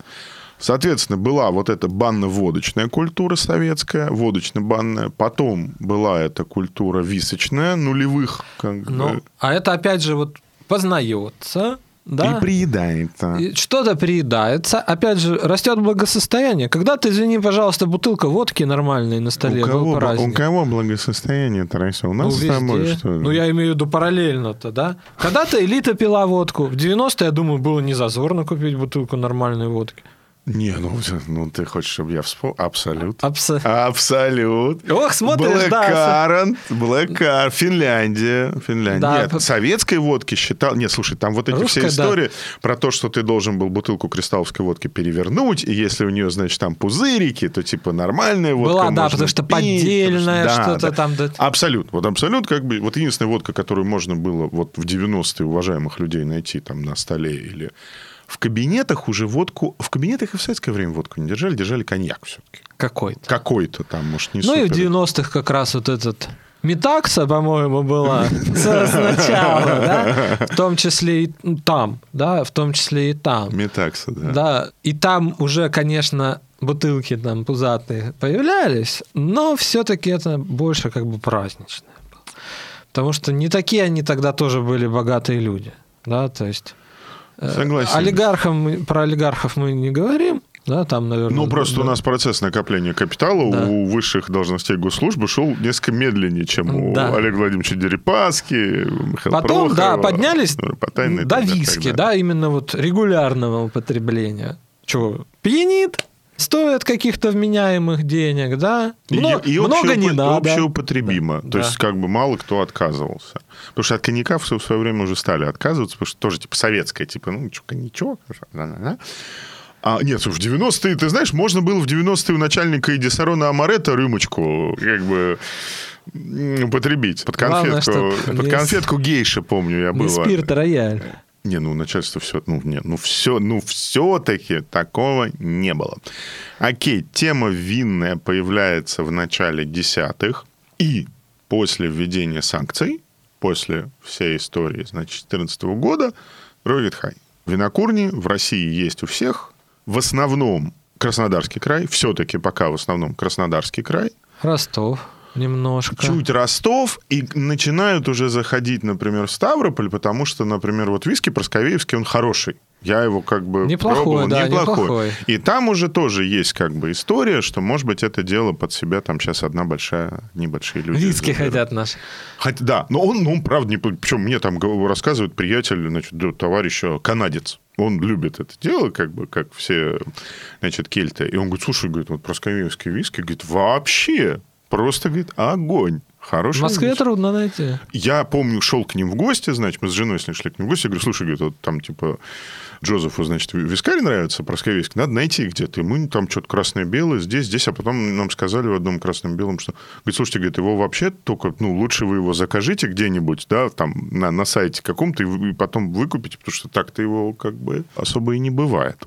Соответственно, была вот эта банно-водочная культура советская, водочно-банная. Потом была эта культура височная, нулевых. Как бы, Ну, а это опять же вот познается, да? И приедается. И Что-то приедается, опять же, растет благосостояние. Когда-то, извини, пожалуйста, бутылка водки нормальной на столе у, был кого, у кого благосостояние, Тарасил? У нас Ну, с тобой, везде. что ли? Ну, я имею в виду параллельно-то, да? Когда-то элита пила водку. В 90-е, я думаю, было не зазорно купить бутылку нормальной водки. Не, ну, ну ты хочешь, чтобы я вспомнил? Абсолют. Абсо- Абсолют. Ох, смотришь, да. Blackcurrant, Blackcurrant, Финляндия, Финляндия. Да, Нет, советской водки считал... Нет, слушай, там вот эти Русская, все да. истории про то, что ты должен был бутылку кристалловской водки перевернуть, и если у нее, значит, там пузырики, то типа нормальная водка Была, да, потому что пить, поддельная потому что- что-то там, да. Абсолют. Вот абсолют, как бы, вот единственная водка, которую можно было вот в 90-е уважаемых людей найти там на столе или в кабинетах уже водку... В кабинетах и в советское время водку не держали, держали коньяк все-таки. Какой-то. Какой-то там, может, не Ну и в супер. 90-х как раз вот этот Метакса, по-моему, была сначала, да? В том числе и там, да, в том числе и там. Метакса, да. Да, и там уже, конечно, бутылки там пузатые появлялись, но все-таки это больше как бы праздничное. Потому что не такие они тогда тоже были богатые люди, да, то есть... э, Согласен. Олигархам, про олигархов мы не говорим, да, там, наверное... Ну, просто у да. нас процесс накопления капитала Да. у высших должностей госслужбы шел несколько медленнее, чем у Да. Олега Владимировича Дерипаски, Михаила Потом, да, Прохорова, поднялись ну, Потанина и до далее, виски, да, именно вот регулярного употребления. Че, пьянит, стоит каких-то вменяемых денег, да? И, Мно- и много не надо. общеупотребимо. Да. То есть, как бы мало кто отказывался. Потому что от коньяка в свое время уже стали отказываться, потому что тоже, типа, советское, типа, ну, чё, коньячок. А, нет, в 90-е, ты знаешь, можно было в 90-е у начальника Эдисарона Амаретта рюмочку, как бы, употребить. Под Главное, конфетку, чтоб под не конфетку гейша, помню, я был. Не спирт, а рояль. Не, ну начальство все, ну нет, ну все, ну все-таки такого не было. Окей, тема винная появляется в начале десятых и после введения санкций, после всей истории, значит, 2014 года, Rocket High. Винокурни в России есть у всех, в основном Краснодарский край, все-таки пока в основном Краснодарский край, Ростов немножко. чуть Ростов, и начинают уже заходить, например, в Ставрополь, потому что, например, вот виски Просковеевский, он хороший. Я его как бы Неплохой, пробовал, да, неплохой. неплохой. И там уже тоже есть как бы история, что, может быть, это дело под себя там сейчас одна большая, небольшие люди. Виски заберут. хотят наши. Хотя, да, но он, ну, он, правда, не... Причем мне там рассказывает приятель, значит, да, товарищ канадец. Он любит это дело, как бы, как все, значит, кельты. И он говорит, слушай, говорит, вот просковеевский виски, говорит, вообще просто, говорит, огонь. В Хороший Москве виски». трудно найти. Я помню, шел к ним в гости, значит, мы с женой с ней шли к ним в гости. Я говорю, слушай, говорит, вот там, типа, Джозефу, значит, вискарь нравится, просковейский, надо найти где-то. И мы там что-то красное-белое, здесь, здесь, а потом нам сказали в одном красном-белом, что, говорит, слушайте, говорит, его вообще только, ну, лучше вы его закажите где-нибудь, да, там, на, на сайте каком-то, и, и потом выкупите, потому что так-то его, как бы, особо и не бывает.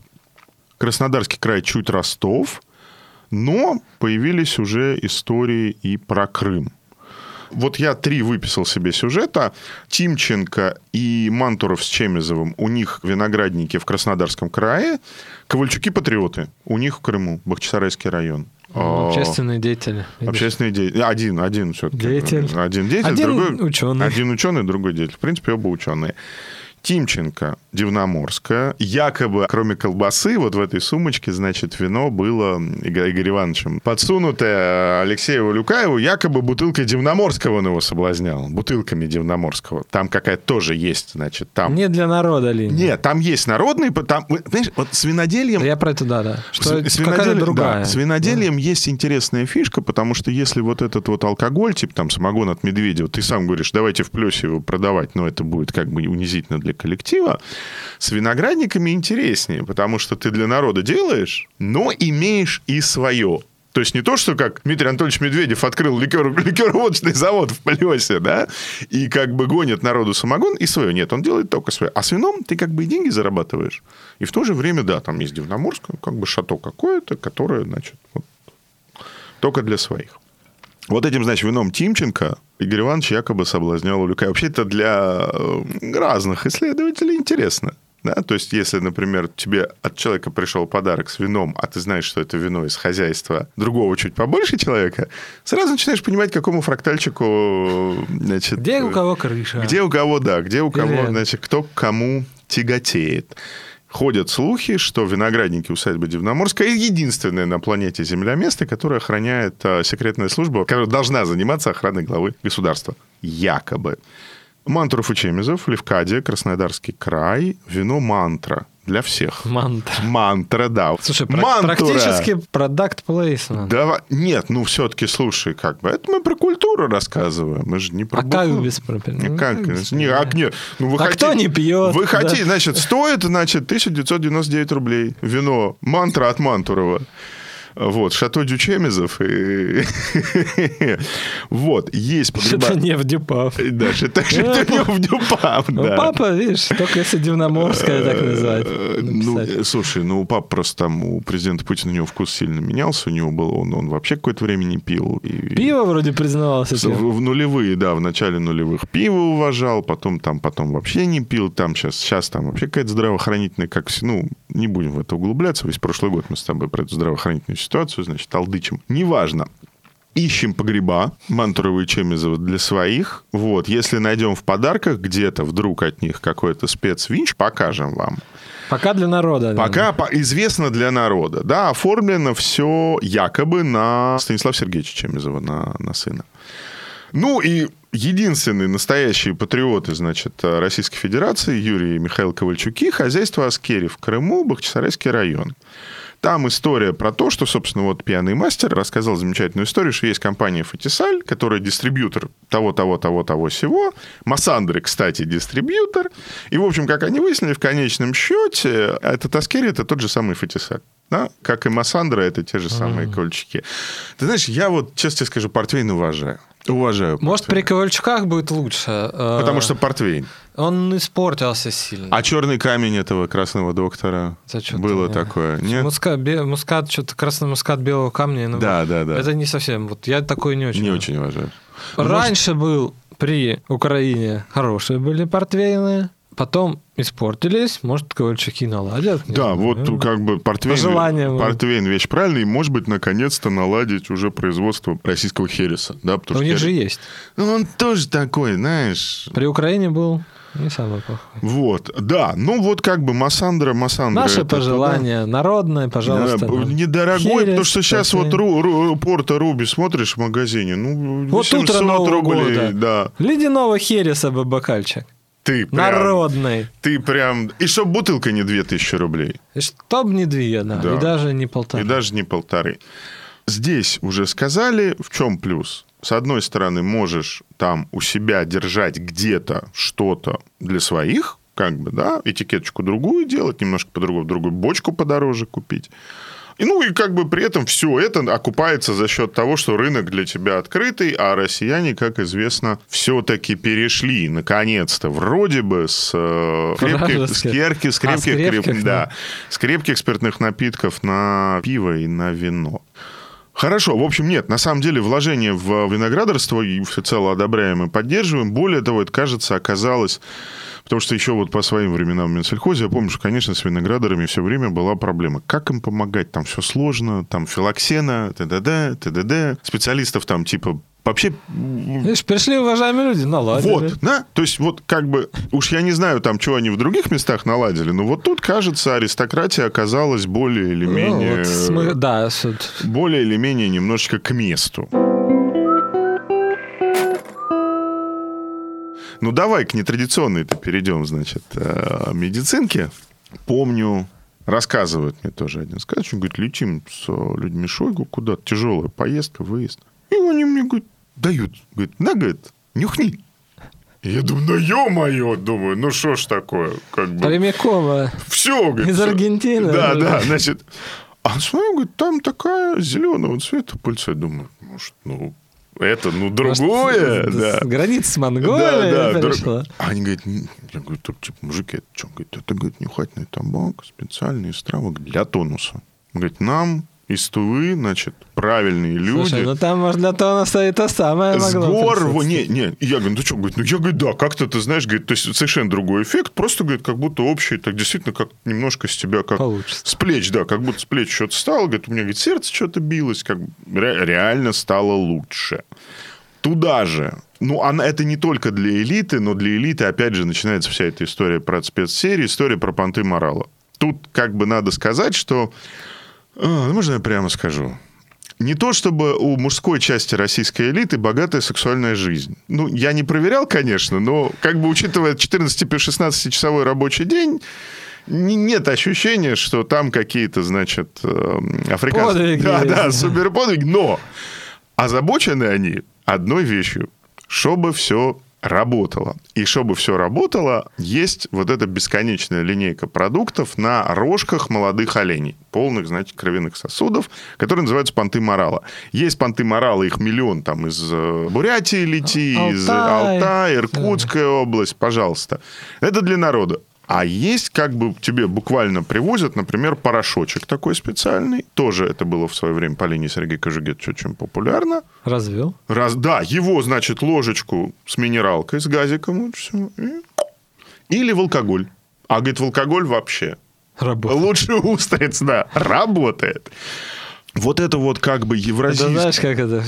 Краснодарский край чуть Ростов, но появились уже истории и про Крым. Вот я три выписал себе сюжета. Тимченко и Мантуров с Чемизовым. У них виноградники в Краснодарском крае. Ковальчуки-патриоты. У них в Крыму. Бахчисарайский район. Ну, А, Общественные деятели. Общественный деятель. Один, один все-таки. Деятель. Один деятель, Один другой... ученый. Один ученый, другой деятель. В принципе, оба ученые. Тимченко, Дивноморская. Якобы, кроме колбасы, вот в этой сумочке, значит, вино было Игорь, Ивановичем подсунутое Алексею Люкаеву. Якобы бутылка Дивноморского он его соблазнял. Бутылками Дивноморского. Там какая-то тоже есть, значит, там... Не для народа линия. Нет, там есть народный, там, понимаешь, вот с виноделием... Я про это, да, да. Что с, какая-то другая. Да, с виноделием да. есть интересная фишка, потому что если вот этот вот алкоголь, типа там самогон от Медведева, ты сам говоришь, давайте в плюсе его продавать, но это будет как бы унизительно для коллектива, с виноградниками интереснее, потому что ты для народа делаешь, но имеешь и свое. То есть не то, что как Дмитрий Анатольевич Медведев открыл ликер, ликероводочный завод в Плесе, да, и как бы гонит народу самогон, и свое. Нет, он делает только свое. А с вином ты как бы и деньги зарабатываешь. И в то же время, да, там есть Дивноморское, как бы шато какое-то, которое, значит, вот, только для своих. Вот этим, значит, вином Тимченко Игорь Иванович якобы соблазнял Улюка. Вообще это для э, разных исследователей интересно. Да? То есть, если, например, тебе от человека пришел подарок с вином, а ты знаешь, что это вино из хозяйства другого чуть побольше человека, сразу начинаешь понимать, какому фрактальчику... Значит, где у кого крыша. Где у кого, да, где у кого, Привет. значит, кто к кому тяготеет. Ходят слухи, что виноградники усадьбы Дивноморская единственное на планете Земля место, которое охраняет а, секретная служба, которая должна заниматься охраной главы государства. Якобы. Мантуров и Чемизов, Левкадия, Краснодарский край, вино «Мантра» для всех. Мантра. Мантра, да. Слушай, Мантура. практически продукт плейсмент. Да, нет, ну все-таки, слушай, как бы, это мы про культуру рассказываем, мы же не про... А как без пропил? Ну, как? Не, а, нет, ну, вы а хотите, кто не пьет? Вы да. хотите, значит, стоит, значит, 1999 рублей вино «Мантра» от Мантурова. Вот, Шато Дючемизов. И... вот, есть погреба... Что-то не в Дюпав. Да, что-то не в Дюпав, ну, да. папа, видишь, только если Дивноморская так называть. Ну, слушай, ну, у папы просто там, у президента Путина у него вкус сильно менялся, у него был, он, он вообще какое-то время не пил. И... Пиво вроде признавался. В, в нулевые, да, в начале нулевых пиво уважал, потом там, потом вообще не пил, там сейчас, сейчас там вообще какая-то здравоохранительная, как, ну, не будем в это углубляться, весь прошлый год мы с тобой про эту здравоохранительную ситуацию, значит, толдычим. Неважно. Ищем погреба Мантуровы и Чемизова для своих. Вот, если найдем в подарках где-то вдруг от них какой-то спецвинч, покажем вам. Пока для народа. Пока по- известно для народа. Да, оформлено все якобы на Станислава Сергеевича Чемизова, на, на сына. Ну и единственные настоящие патриоты, значит, Российской Федерации, Юрий и Михаил Ковальчуки, хозяйство Аскери в Крыму, Бахчисарайский район. Там история про то, что, собственно, вот пьяный мастер рассказал замечательную историю, что есть компания Фатисаль, которая дистрибьютор того, того, того, того всего. Массандры, кстати, дистрибьютор. И, в общем, как они выяснили, в конечном счете, этот Аскери – это тот же самый Фатисаль. Да? Как и Массандра, это те же самые mm. кольчики. Ты знаешь, я вот, честно тебе скажу, портвейн уважаю. Уважаю. Может, при Ковальчуках будет лучше. Э, Потому что портвейн. Он испортился сильно. А черный камень этого красного доктора За было не. такое? Нет? Муска, бе, мускат, что-то красный мускат белого камня. Ну, да, да, да. Это не совсем. Вот я такой не очень. Не очень уважаю. Раньше Может... был при Украине хорошие были портвейны потом испортились, может, ковальчуки наладят. Да, знаю. вот как бы портвейн, портвейн вещь правильная, и, может быть, наконец-то наладить уже производство российского хереса. Да, потому У них же есть. Ну, он тоже такой, знаешь... При Украине был не самый плохой. Вот, да. Ну, вот как бы Массандра, Массандра. Наше это, пожелание да. народное, пожалуйста. Да, недорогой, Херес, потому что сейчас вот ру, ру, Порто Руби смотришь в магазине, ну, вот утро Нового рублей. Года. Да. Ледяного Хереса бы бокальчик. Ты прям, Народный. Ты прям... И чтоб бутылка не 2000 рублей. И чтоб не две, да. да. И даже не полторы. И даже не полторы. Здесь уже сказали, в чем плюс. С одной стороны, можешь там у себя держать где-то что-то для своих, как бы, да, этикеточку другую делать, немножко по-другому, другую бочку подороже купить. И, ну и как бы при этом все это окупается за счет того, что рынок для тебя открытый, а россияне, как известно, все-таки перешли, наконец-то, вроде бы с, э, крепких, с, керки, с, крепких, а, с, крепких, креп, да, с крепких спиртных напитков на пиво и на вино. Хорошо, в общем, нет, на самом деле вложение в виноградарство и всецело одобряем и поддерживаем. Более того, это, кажется, оказалось Потому что еще вот по своим временам в Минсельхозе, я помню, что, конечно, с виноградарами все время была проблема. Как им помогать? Там все сложно, там филоксена, т.д.д., т.д.д. Специалистов там типа вообще... Видишь, пришли уважаемые люди, наладили. Вот, да? То есть вот как бы, уж я не знаю там, что они в других местах наладили, но вот тут, кажется, аристократия оказалась более или Ну, менее... вот смы- Да, суд. более или менее немножечко к месту. Ну, давай к нетрадиционной-то перейдем, значит, э, медицинке. Помню, рассказывает мне тоже один он говорит, летим с людьми Шойгу куда-то, тяжелая поездка, выезд. И они мне, говорит, дают, говорит, на, говорит, нюхни. Я думаю, ну ё-моё, думаю, ну что ж такое, как бы... Прямиком Все, говорит. Из. Аргентины? Да, да, значит. А смотрю, говорит, там такая зеленого цвета пыльца. Я думаю, может, ну, это, ну, другое, Может, да. с границы с Да, Монголией да, друг- перешла. А Они говорят, «Н- я говорю, типа, мужики, это что? Говорит, это, говорит, нюхательный табак, специальный из травок для тонуса. Говорит, нам из Тувы, значит, правильные люди. Слушай, ну там, может, для тонуса и то самое С могло гор, во- присутствовать. не, не, И я говорю, ну что, говорит, ну я говорю, да, как-то ты знаешь, говорит, то есть совершенно другой эффект, просто, говорит, как будто общий, так действительно, как немножко с тебя, как Получится. с плеч, да, как будто с плеч что-то стало, говорит, у меня, говорит, сердце что-то билось, как реально стало лучше. Туда же, ну, она, это не только для элиты, но для элиты, опять же, начинается вся эта история про спецсерии, история про понты морала. Тут как бы надо сказать, что... А, ну, можно я прямо скажу? Не то чтобы у мужской части российской элиты богатая сексуальная жизнь. Ну, я не проверял, конечно, но как бы учитывая 14-16-часовой рабочий день, не- нет ощущения, что там какие-то, значит, эм, африканские... Подвиги Да, да, суперподвиги, но озабочены они одной вещью, чтобы все работало. И чтобы все работало, есть вот эта бесконечная линейка продуктов на рожках молодых оленей, полных, значит, кровяных сосудов, которые называются понты морала. Есть понты морала, их миллион там из э, Бурятии лети, из Алтай. Алтая, Иркутская область, пожалуйста. Это для народа. А есть, как бы тебе буквально привозят, например, порошочек такой специальный. Тоже это было в свое время по линии Сергея Кожугетовича очень популярно. Развел. Раз, да, его, значит, ложечку с минералкой, с газиком, вот всё, и- или в алкоголь. А, говорит, в алкоголь вообще. Работа. Лучше устриц, да, работает. Вот это вот как бы евразийское... знаешь, как это?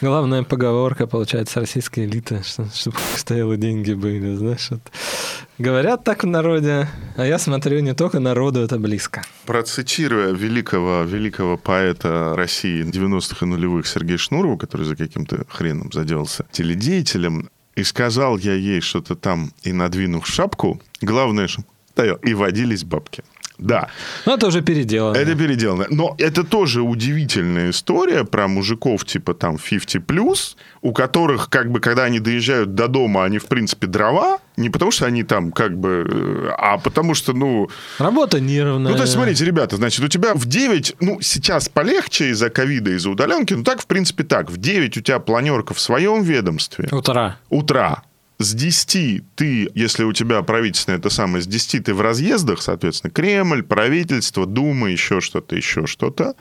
Главная поговорка, получается, российской элиты, что, чтобы стояло деньги были, знаешь. вот. Говорят так в народе, а я смотрю, не только народу это близко. Процитируя великого, великого поэта России 90-х и нулевых Сергея Шнурова, который за каким-то хреном заделался теледеятелем, и сказал я ей что-то там, и надвинув шапку, главное, что и водились бабки. Да, Ну, это уже переделано. это переделано. Но это тоже удивительная история про мужиков типа там 50+, у которых как бы, когда они доезжают до дома, они в принципе дрова, не потому что они там как бы, э, а потому что, ну, Работа нервная. ну, то есть, смотрите, ребята, значит, у тебя в 9, ну, сейчас полегче из-за ковида, из-за удаленки, ну, так, в принципе, так. В 9 у тебя планерка в своем ведомстве. Утра. Утра. С 10 ты, если у тебя правительственное это самое, с 10 ты в разъездах, соответственно, Кремль, правительство, Дума, еще что-то, еще что-то.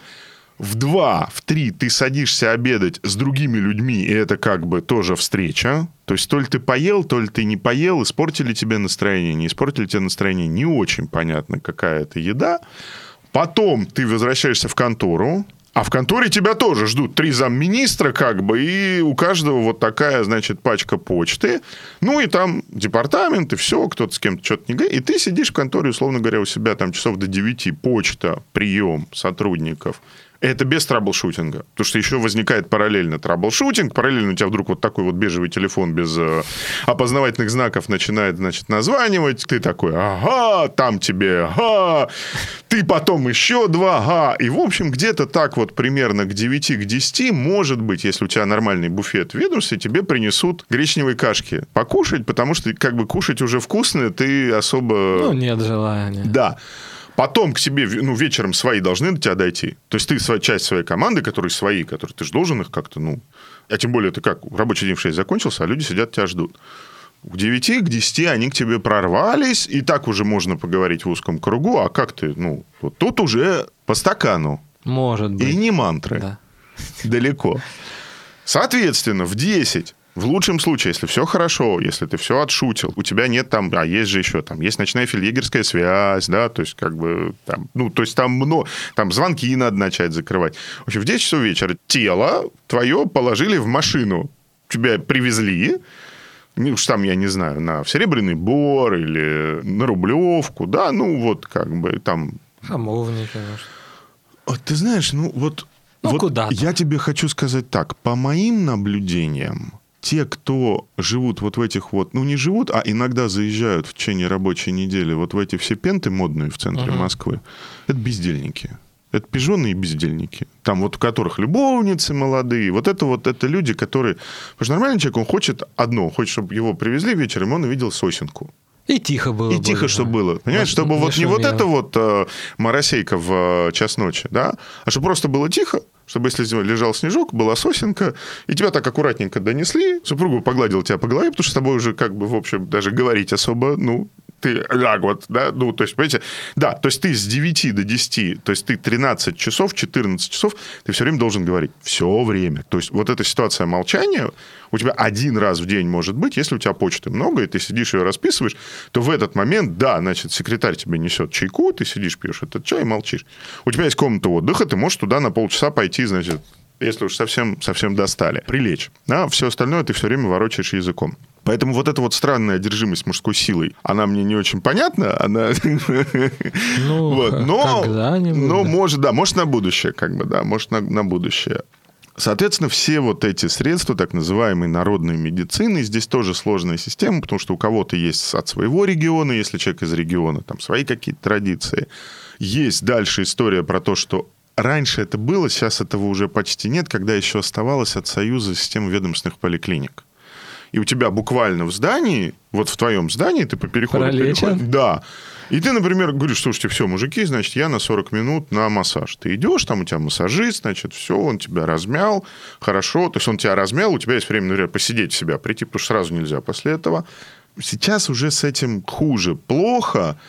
В 2, в 3 ты садишься обедать с другими людьми, и это как бы тоже встреча. То есть то ли ты поел, то ли ты не поел, испортили тебе настроение, не испортили тебе настроение, не очень понятно, какая это еда. Потом ты возвращаешься в контору, а в конторе тебя тоже ждут три замминистра, как бы, и у каждого вот такая, значит, пачка почты. Ну, и там департамент, и все, кто-то с кем-то что-то не говорит. И ты сидишь в конторе, условно говоря, у себя там часов до 9, почта, прием сотрудников. Это без troubleshooting'а. Потому что еще возникает параллельно troubleshooting, параллельно у тебя вдруг вот такой вот бежевый телефон без э, опознавательных знаков начинает, значит, названивать. Ты такой, ага, там тебе, ага. Ты потом еще два, ага. И, в общем, где-то так вот примерно к 9, к 10, может быть, если у тебя нормальный буфет в ведомстве, тебе принесут гречневые кашки покушать, потому что как бы кушать уже вкусно, ты особо... Ну, нет желания. Да. Потом к тебе ну, вечером свои должны до тебя дойти. То есть ты своя часть своей команды, которые свои, которые ты же должен их как-то, ну... А тем более ты как, рабочий день в 6 закончился, а люди сидят, тебя ждут. К 9, к 10 они к тебе прорвались, и так уже можно поговорить в узком кругу, а как ты, ну, вот тут уже по стакану. Может быть. И не мантры. Да. Далеко. Соответственно, в 10 В лучшем случае, если все хорошо, если ты все отшутил, у тебя нет там, а есть же еще там, есть ночная фельдъегерская связь, да, то есть как бы там, ну, то есть там много, там звонки надо начать закрывать. В общем, в 10 часов вечера тело твое положили в машину, тебя привезли, ну, уж там, я не знаю, на в Серебряный Бор или на Рублевку, да, ну, вот как бы там... Хамовники, может. Вот, ты знаешь, ну, вот... Ну, вот куда-то. Я тебе хочу сказать так. По моим наблюдениям, те, кто живут вот в этих вот, ну не живут, а иногда заезжают в течение рабочей недели вот в эти все пенты модные в центре Мгм. Москвы, это бездельники. Это пижоны и бездельники. Там вот у которых любовницы молодые. Вот это вот это люди, которые... Потому что нормальный человек, он хочет одно. Он хочет, чтобы его привезли вечером, и он увидел сосенку. И тихо было. И бы, тихо, да. чтобы было. Понимаешь, чтобы не вот не вот шумело. это вот э, моросейка в э, час ночи, да, а чтобы просто было тихо, чтобы если лежал снежок, была сосенка, и тебя так аккуратненько донесли, супругу погладил тебя по голове, потому что с тобой уже как бы, в общем, даже говорить особо, ну, ты так вот, да, ну, то есть, понимаете, да, то есть ты с 9 до 10, то есть ты 13 часов, 14 часов, ты все время должен говорить, все время. То есть вот эта ситуация молчания у тебя один раз в день может быть, если у тебя почты много, и ты сидишь ее расписываешь, то в этот момент, да, значит, секретарь тебе несет чайку, ты сидишь, пьешь этот чай и молчишь. У тебя есть комната отдыха, ты можешь туда на полчаса пойти, значит, если уж совсем, совсем достали, прилечь. А все остальное ты все время ворочаешь языком. Поэтому вот эта вот странная одержимость мужской силой, она мне не очень понятна, она... Ну, Вот, но, но может, да, может на будущее, как бы, да, может на, на будущее. Соответственно, все вот эти средства, так называемой народной медицины, здесь тоже сложная система, потому что у кого-то есть от своего региона, если человек из региона, там свои какие-то традиции. Есть дальше история про то, что раньше это было, сейчас этого уже почти нет, когда еще оставалось от Союза система ведомственных поликлиник. И у тебя буквально в здании, вот в твоем здании, ты по переходу... Переходишь- да. И ты, например, говоришь, слушайте, все, мужики, значит, я на 40 минут на массаж. Ты идешь, там у тебя массажист, значит, все, он тебя размял, хорошо. То есть он тебя размял, у тебя есть время, например, посидеть в себя, прийти, потому что сразу нельзя после этого. Сейчас уже с этим хуже, плохо.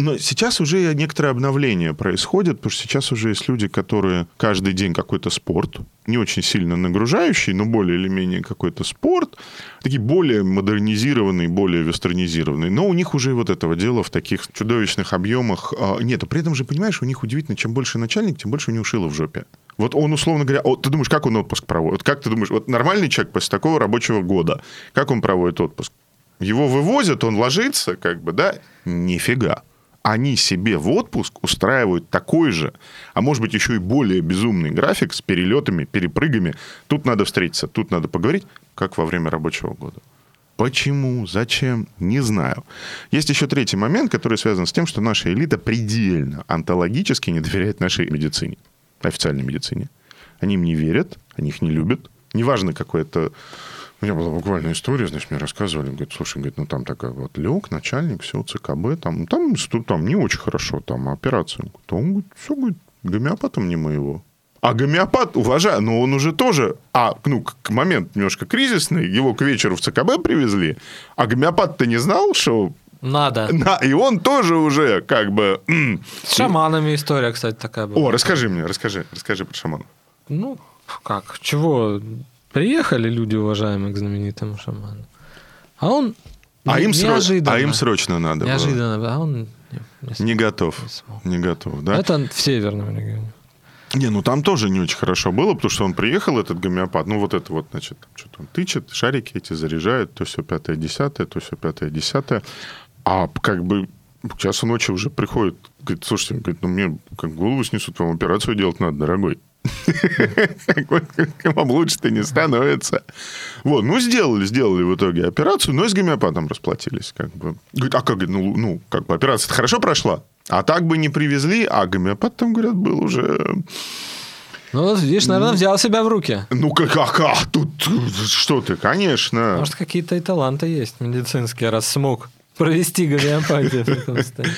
Но сейчас уже некоторое обновление происходит, потому что сейчас уже есть люди, которые каждый день какой-то спорт, не очень сильно нагружающий, но более или менее какой-то спорт, такие более модернизированные, более вестернизированные. Но у них уже вот этого дела в таких чудовищных объемах нет. А при этом же, понимаешь, у них удивительно, чем больше начальник, тем больше у него шило в жопе. Вот он, условно говоря, вот ты думаешь, как он отпуск проводит? Как ты думаешь, вот нормальный человек после такого рабочего года, как он проводит отпуск? Его вывозят, он ложится, как бы, да? Нифига. Они себе в отпуск устраивают такой же, а может быть еще и более безумный график с перелетами, перепрыгами. Тут надо встретиться, тут надо поговорить, как во время рабочего года. Почему? Зачем? Не знаю. Есть еще третий момент, который связан с тем, что наша элита предельно онтологически не доверяет нашей медицине, официальной медицине. Они им не верят, они их не любят. Неважно, какой это... У меня была буквально история, значит, мне рассказывали, говорит, слушай, говорит, ну там такая вот лег, начальник, все, ЦКБ, там, там, сту- там не очень хорошо, там операция. Он говорит, говорит, все, говорит, гомеопатом не моего. А гомеопат, уважаю, но он уже тоже, а, ну, к момент немножко кризисный, его к вечеру в ЦКБ привезли, а гомеопат-то не знал, что... Надо. На, и он тоже уже как бы... С шаманами история, кстати, такая была. О, расскажи мне, расскажи, расскажи про шамана. Ну, как, чего? Приехали люди, уважаемые, к знаменитому шаману. А он А им, сро- неожиданно. а им срочно надо было. Неожиданно, а он не, не. Не готов. Не. Не готов, да? Это в северном регионе. Не, ну там тоже не очень хорошо было, потому что он приехал, этот гомеопат, ну вот это вот, значит, что-то он тычет, шарики эти заряжает, то все пятое, десятое, то все пятое, десятое. А как бы к часу ночи уже приходит, говорит, слушайте, говорит, ну мне как голову снесут, вам операцию делать надо, дорогой. Вам лучше-то не становится. Вот, ну, сделали, сделали в итоге операцию, но и с гомеопатом расплатились. Как бы. Говорит, а как, ну, ну, как бы операция хорошо прошла? А так бы не привезли, а гомеопат там, говорят, был уже... Ну, вот видишь, наверное, взял себя в руки. Ну, как, как, а, тут что ты, конечно. Может, какие-то и таланты есть медицинские, раз смог провести гомеопатию в таком состоянии.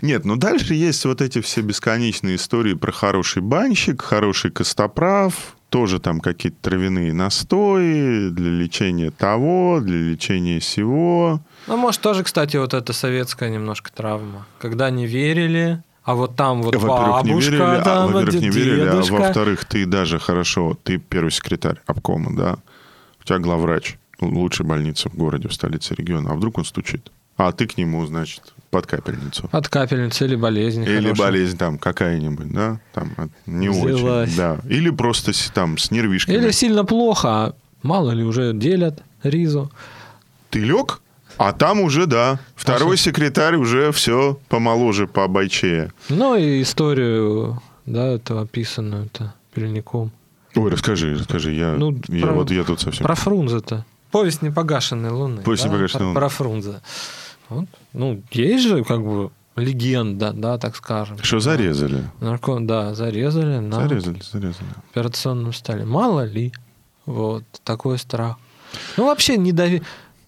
Нет, ну дальше есть вот эти все бесконечные истории про хороший банщик, хороший костоправ, тоже там какие-то травяные настои для лечения того, для лечения сего. Ну, может, тоже, кстати, вот эта советская немножко травма. Когда не верили, а вот там вот Во-первых, не бабушка, верили, а, там, во-первых, не верили, а во-вторых, ты даже хорошо, ты первый секретарь обкома, да, у тебя главврач. лучшей больницы в городе, в столице региона. А вдруг он стучит? А ты к нему, значит, под капельницу. От капельницы или болезнь. Или хорошая. болезнь там какая-нибудь, да? Там от- не Взялась. очень. Да. Или просто там с нервишками. Или сильно плохо, а мало ли уже делят ризу. Ты лег, а там уже, да, второй Паша. секретарь уже все помоложе, по бойчее. Ну и историю, да, это описанную-то Пельником. Ой, расскажи, расскажи. Я, Ну, я про- вот я тут совсем... Про Фрунзе-то. Повесть непогашенной луны. Повесть да? непогашенной про, луны. про Фрунзе. Вот. Ну, есть же как бы легенда, да, так скажем. Что зарезали? Нарко... Да, зарезали на Зарезали, зарезали. операционном столе. Мало ли. Вот, такой страх. Ну, вообще, не дови...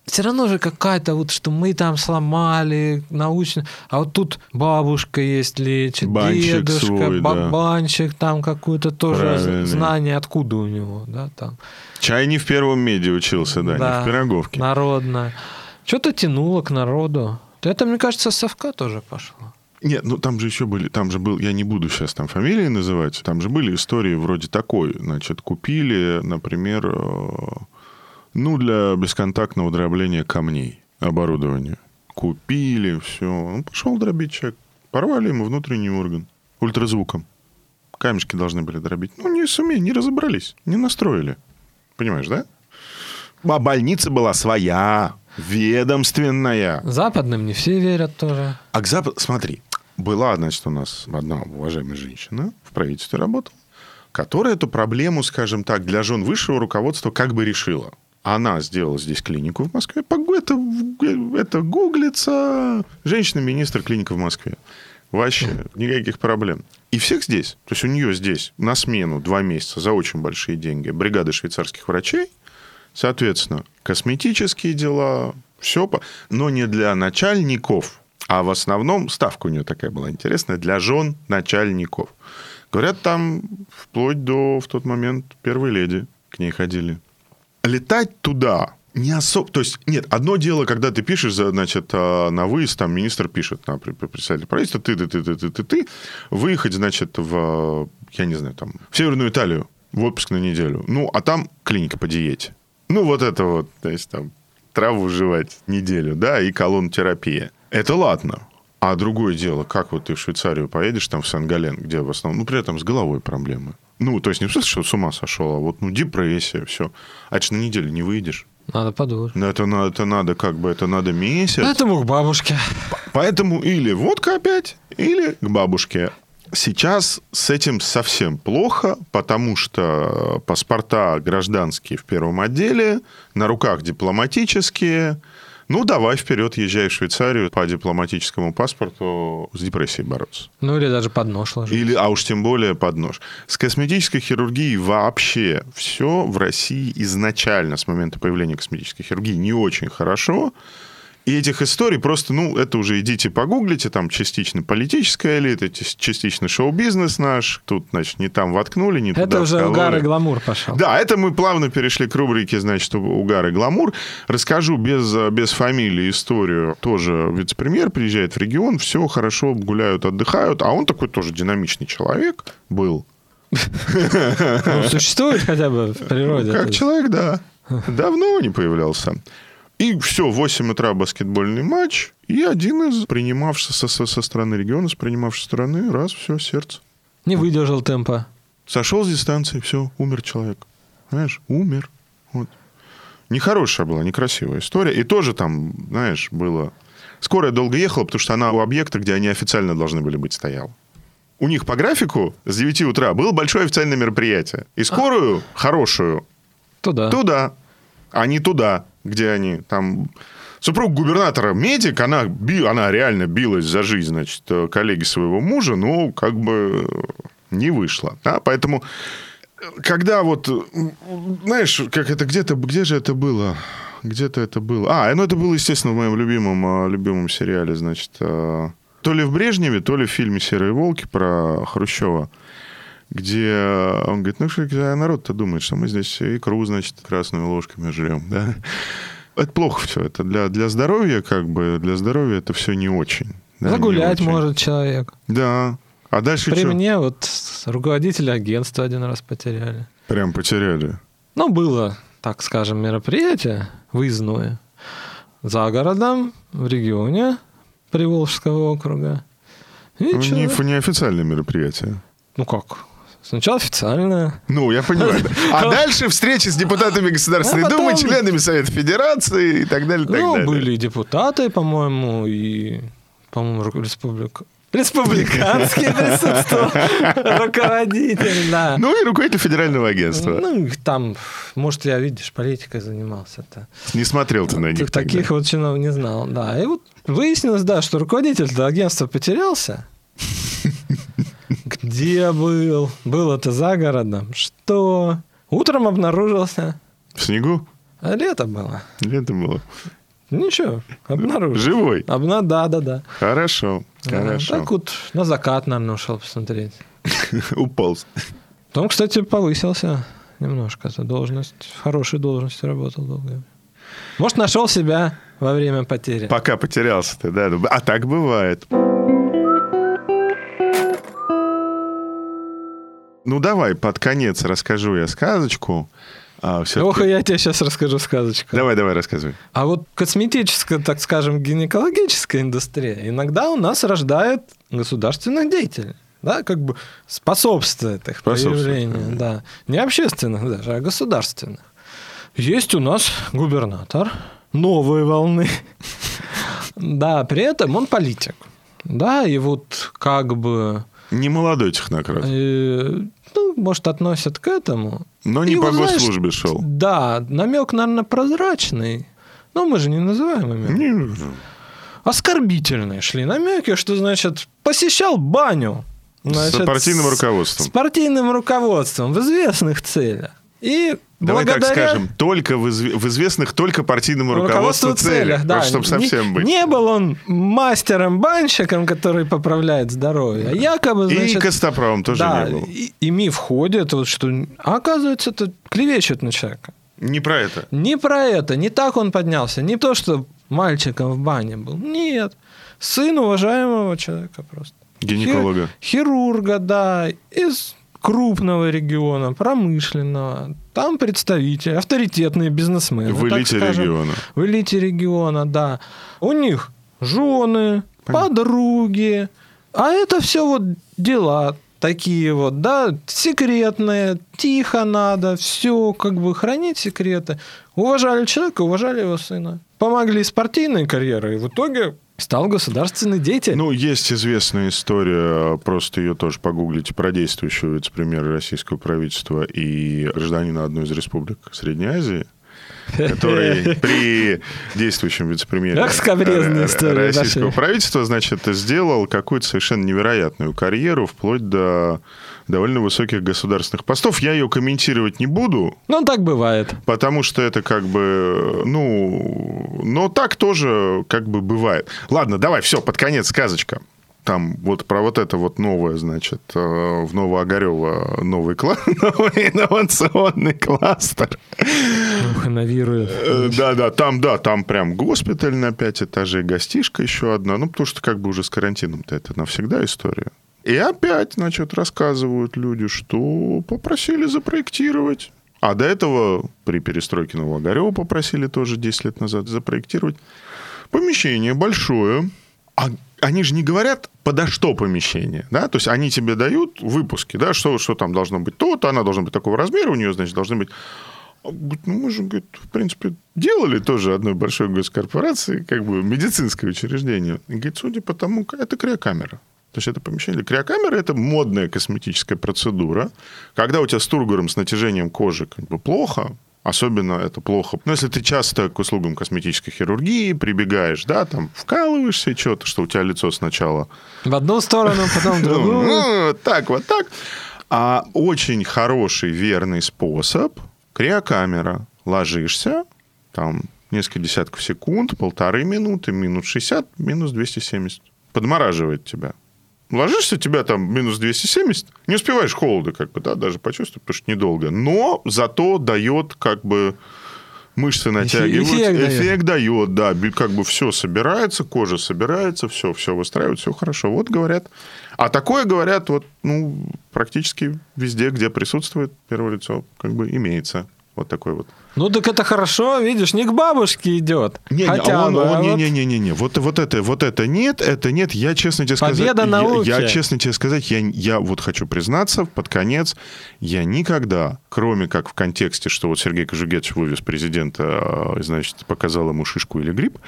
Все равно же какая-то вот, что мы там сломали научно, а вот тут бабушка есть лечит, Банщик дедушка, свой, да. бабанчик там какое-то тоже Правильный. знание, откуда у него, да, там. Чай не в первом меди учился, да, не в пироговке. Народное. Что-то тянуло к народу. Это, мне кажется, совка тоже пошло. Нет, ну там же еще были, там же был, я не буду сейчас там фамилии называть, там же были истории вроде такой, значит, купили, например, э, ну, для бесконтактного дробления камней оборудование. Купили, все. Он пошел дробить человек. Порвали ему внутренний орган ультразвуком. Камешки должны были дробить. Ну, не сумели, не разобрались, не настроили. Понимаешь, да? А больница была своя, ведомственная. Западным не все верят тоже. А к западу, смотри, была, значит, у нас одна уважаемая женщина в правительстве работала, которая эту проблему, скажем так, для жен высшего руководства как бы решила. Она сделала здесь клинику в Москве. Это, это гуглится. Женщина-министр клиника в Москве. Вообще никаких проблем. И всех здесь. То есть у нее здесь на смену два месяца за очень большие деньги бригады швейцарских врачей. Соответственно, косметические дела, все, но не для начальников, а в основном ставка у нее такая была интересная, для жен начальников. Говорят, там вплоть до в тот момент первой леди к ней ходили. Летать туда не особо... То есть, нет, одно дело, когда ты пишешь, значит, а, на выезд, там министр пишет на председателя правительства, ты, ты, ты, ты, ты, ты, ты, выехать, значит, в, я не знаю, там, в Северную Италию в отпуск на неделю. Ну, а там клиника по диете. Ну, вот это вот, то есть, там, траву жевать неделю, да, и колонотерапия. Это ладно. А другое дело, как вот ты в Швейцарию поедешь, там в Сан-Гален, где в основном, ну, при этом с головой проблемы. Ну, то есть не в смысле, что с ума сошел, а вот, ну, депрессия, все. А это ж на неделю не выйдешь. Надо подумать. Ну, это, это надо, как бы, это надо месяц. Поэтому к бабушке. Поэтому или водка опять, или к бабушке. Сейчас с этим совсем плохо, потому что паспорта гражданские в первом отделе, на руках дипломатические. Ну, давай вперед, езжай в Швейцарию по дипломатическому паспорту с депрессией бороться. Ну или даже под нож ложить. Или, а уж тем более под нож. С косметической хирургией вообще все в России изначально, с момента появления косметической хирургии, не очень хорошо. И этих историй просто, ну, это уже идите погуглите, там частично политическая элита, част- частично шоу-бизнес наш. Тут, значит, не там воткнули, не туда Это уже вкололи. угар и гламур пошел. Да, это мы плавно перешли к рубрике, значит, угар и гламур. Расскажу без, без фамилии историю. Тоже вице-премьер приезжает в регион, все хорошо, гуляют, отдыхают. А он такой тоже динамичный человек был. Существует хотя бы в природе. Как человек, да. Давно не появлялся. И все, в 8 утра баскетбольный матч, и один из принимавших со, со, со стороны региона, с принимавшей стороны, раз, все, сердце. Не выдержал темпа. Сошел с дистанции, все, умер человек. Знаешь, умер. Вот. Нехорошая была, некрасивая история. И тоже там, знаешь, было... Скорая долго ехала, потому что она у объекта, где они официально должны были быть, стояла. У них по графику с 9 утра было большое официальное мероприятие. И скорую, хорошую, Туда. туда, а не туда, где они там... Супруг губернатора медик, она, би- она реально билась за жизнь, значит, э, коллеги своего мужа, но как бы э, не вышло. Да? Поэтому, э, когда вот, знаешь, как это где-то, где же это было? Где-то это было. А, ну это было, естественно, в моем любимом, любимом сериале, значит, то ли в Брежневе, то ли в фильме «Серые волки» про Хрущева где он говорит, ну что а народ-то думает, что мы здесь икру, значит, красными ложками жрем, да? Это плохо все. Это для, для здоровья, как бы, для здоровья это все не очень. да, не Загулять очень. может человек. Да. А дальше При что? мне вот руководителя агентства один раз потеряли. Прям потеряли. Ну, было так скажем, мероприятие выездное за городом, в регионе Приволжского округа. И Ну, не, неофициальное мероприятие. Ну как? Сначала официально. Ну, я понимаю. А дальше встречи с депутатами Государственной А Думы, членами Совета Федерации и так далее, ну, были депутаты, по-моему, и, по-моему, республика... Республиканский присутствовал руководитель, да. Ну и руководитель федерального агентства. Ну, там, может, я, видишь, политикой занимался-то. Не смотрел ты на них таких вот чинов не знал, да. И вот выяснилось, да, что руководитель агентства потерялся. Где был? Был это за городом. Что? Утром обнаружился. В снегу? А лето было. Или это было? Ничего, обнаружил. Живой? Обна... Да, да, да. Хорошо, А, хорошо. Так вот, на закат, наверное, ушел посмотреть. Уполз. Потом, кстати, повысился немножко. Эта должность, в хорошей должности работал долго. Может, нашел себя во время потери. Пока потерялся ты, да. А так бывает. Ну, давай, под конец расскажу я сказочку. А, Ох, я тебе сейчас расскажу сказочку. Давай, давай, рассказывай. А вот косметическая, так скажем, гинекологическая индустрия иногда у нас рождает государственных деятелей. Да, как бы способствует их Способствует, появлению. Да. Не общественных даже, а государственных. Есть у нас губернатор новой волны. Да, при этом он политик. Да, и вот как бы, Не молодой технократ, э, ну, может, относят к этому. но не И по вот, знаешь, госслужбе шел. Да, намек, наверное, прозрачный. Но мы же не называем имя. Не- Оскорбительные шли намеки, что, значит, посещал баню. Значит, С партийным руководством. С партийным руководством в известных целях. И Давай так благодаря скажем, только в, изв- в известных только партийному руководству, руководству целях, целях, да. чтобы совсем не, быть. Не был он мастером-банщиком, который поправляет здоровье, а якобы, И значит... Костоправом тоже да, не был. И, и миф ходит, вот что... А оказывается, это клевещет на человека. Не про это. Не про это, не так он поднялся, не то, что мальчиком в бане был. Нет. Сын уважаемого человека просто. Гинеколога. Хир- хирурга, да, из крупного региона, промышленного. Там представители, авторитетные бизнесмены. В элите скажем. региона. В элите региона, да. У них жены, подруги. А это все вот дела такие вот, да, секретные, тихо надо, все как бы хранить секреты. Уважали человека, уважали его сына. Помогли с партийной карьерой, и в итоге стал государственный деятель. Ну, есть известная история, просто ее тоже погуглите, про действующего вице-премьера российского правительства и гражданина одной из республик Средней Азии, который при действующем вице-премьере э, российского правительства, значит, сделал какую-то совершенно невероятную карьеру, вплоть до довольно высоких государственных постов. Я ее комментировать не буду, Ну, так бывает. Потому что это как бы, ну, но так тоже как бы бывает. Ладно, давай, все, под конец сказочка. Там вот про вот это вот новое, значит, э, в Новоогарево новый, кла- новый инновационный кластер. Ух, инновирует. Э, Да-да, там, да, там прям госпиталь на пять этажей, гостишка еще одна. Ну, потому что как бы уже с карантином-то это навсегда история. И опять, значит, рассказывают люди, что попросили запроектировать. А до этого при перестройке Новоогарева попросили тоже 10 лет назад запроектировать помещение большое. А они же не говорят, подо что помещение, да? То есть они тебе дают выпуски, да, что, что там должно быть то-то, она должна быть такого размера, у нее, значит, должны быть а, ну, мы же, говорит, в принципе, делали тоже одной большой госкорпорации, как бы медицинское учреждение. И говорит, судя по тому, это криокамера. То есть это помещение. Криокамера – это модная косметическая процедура. Когда у тебя с тургором, с натяжением кожи как бы плохо, особенно это плохо. Но если ты часто к услугам косметической хирургии прибегаешь, да, там вкалываешься что-то, что у тебя лицо сначала В одну сторону, потом в другую. ну, так, вот так. А очень хороший, верный способ – криокамера. Ложишься, там несколько десятков секунд, полторы минуты, минут 60, минус 270. Подмораживает тебя. Ложишься, у тебя там минус 270, не успеваешь холода как бы, да, даже почувствовать, потому что недолго. Но зато дает как бы мышцы натягиваются. эффект дает. Эффект дает, да. Как бы все собирается, кожа собирается, все, все выстраивается, все хорошо. Вот говорят. А такое говорят вот, ну, практически везде, где присутствует первое лицо, как бы имеется. Вот такой вот. Ну так это хорошо, видишь, не к бабушке идет. Не, хотя он, бы, он, а не, вот не, не, не, не, вот, вот это, вот это нет, это нет. Я честно тебе сказать, Победа я- науки. я, честно тебе сказать, я, я вот хочу признаться под конец, я никогда, кроме как в контексте, что вот Сергей Кожугетович вывез президента, а, значит, показал ему шишку или грипп,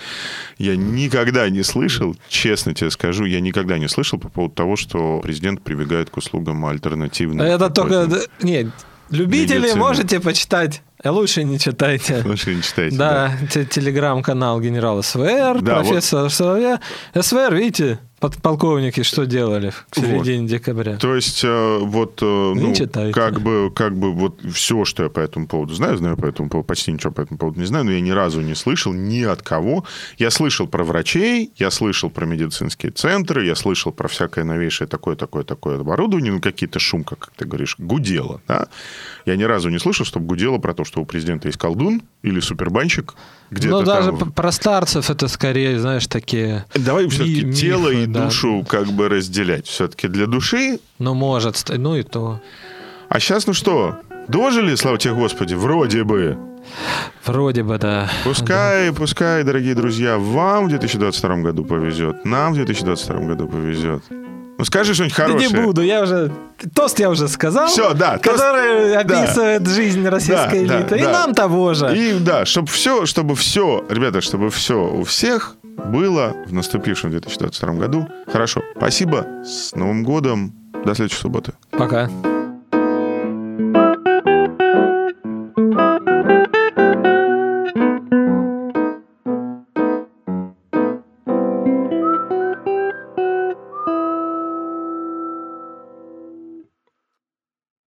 я никогда не слышал, честно тебе скажу, я никогда не слышал по поводу того, что президент прибегает к услугам альтернативной. Это только... Нет, любители Медицина. можете почитать, а лучше не читайте. Лучше не читайте. Да, те- телеграм-канал генерала СВР, Да, профессор Соловья. СВР, видите, подполковники что делали в середине декабря. То есть, э, вот, э, ну, читайте. как бы, как бы, вот все, что я по этому поводу знаю, знаю по этому поводу, почти ничего по этому поводу не знаю, но я ни разу не слышал ни от кого. Я слышал про врачей, я слышал про медицинские центры, я слышал про всякое новейшее такое, такое, такое оборудование, ну, какие-то шумка, как ты говоришь, гудело, да? Я ни разу не слышал, чтобы гудело про то, что у президента есть колдун или супербанщик, где-то Ну, даже там... про старцев это скорее, знаешь, такие... Давай все-таки ми- тело и да. душу как бы разделять. Все-таки для души Ну, может, ну и то. А сейчас, ну что, дожили, слава тебе Господи, вроде бы. Вроде бы, да. Пускай, пускай, дорогие друзья, вам в 2022 году повезет, нам в 2022 году повезет. Ну скажи что-нибудь Да хорошее. не буду, я уже... Тост я уже сказал. Всё, да, тост- Который описывает жизнь российской Да, да, элиты. И да. нам того же. И да, чтобы все, чтобы все, ребята, чтобы все у всех было в наступившем 2022 году. Хорошо. Спасибо. С Новым годом. До следующей субботы. Пока.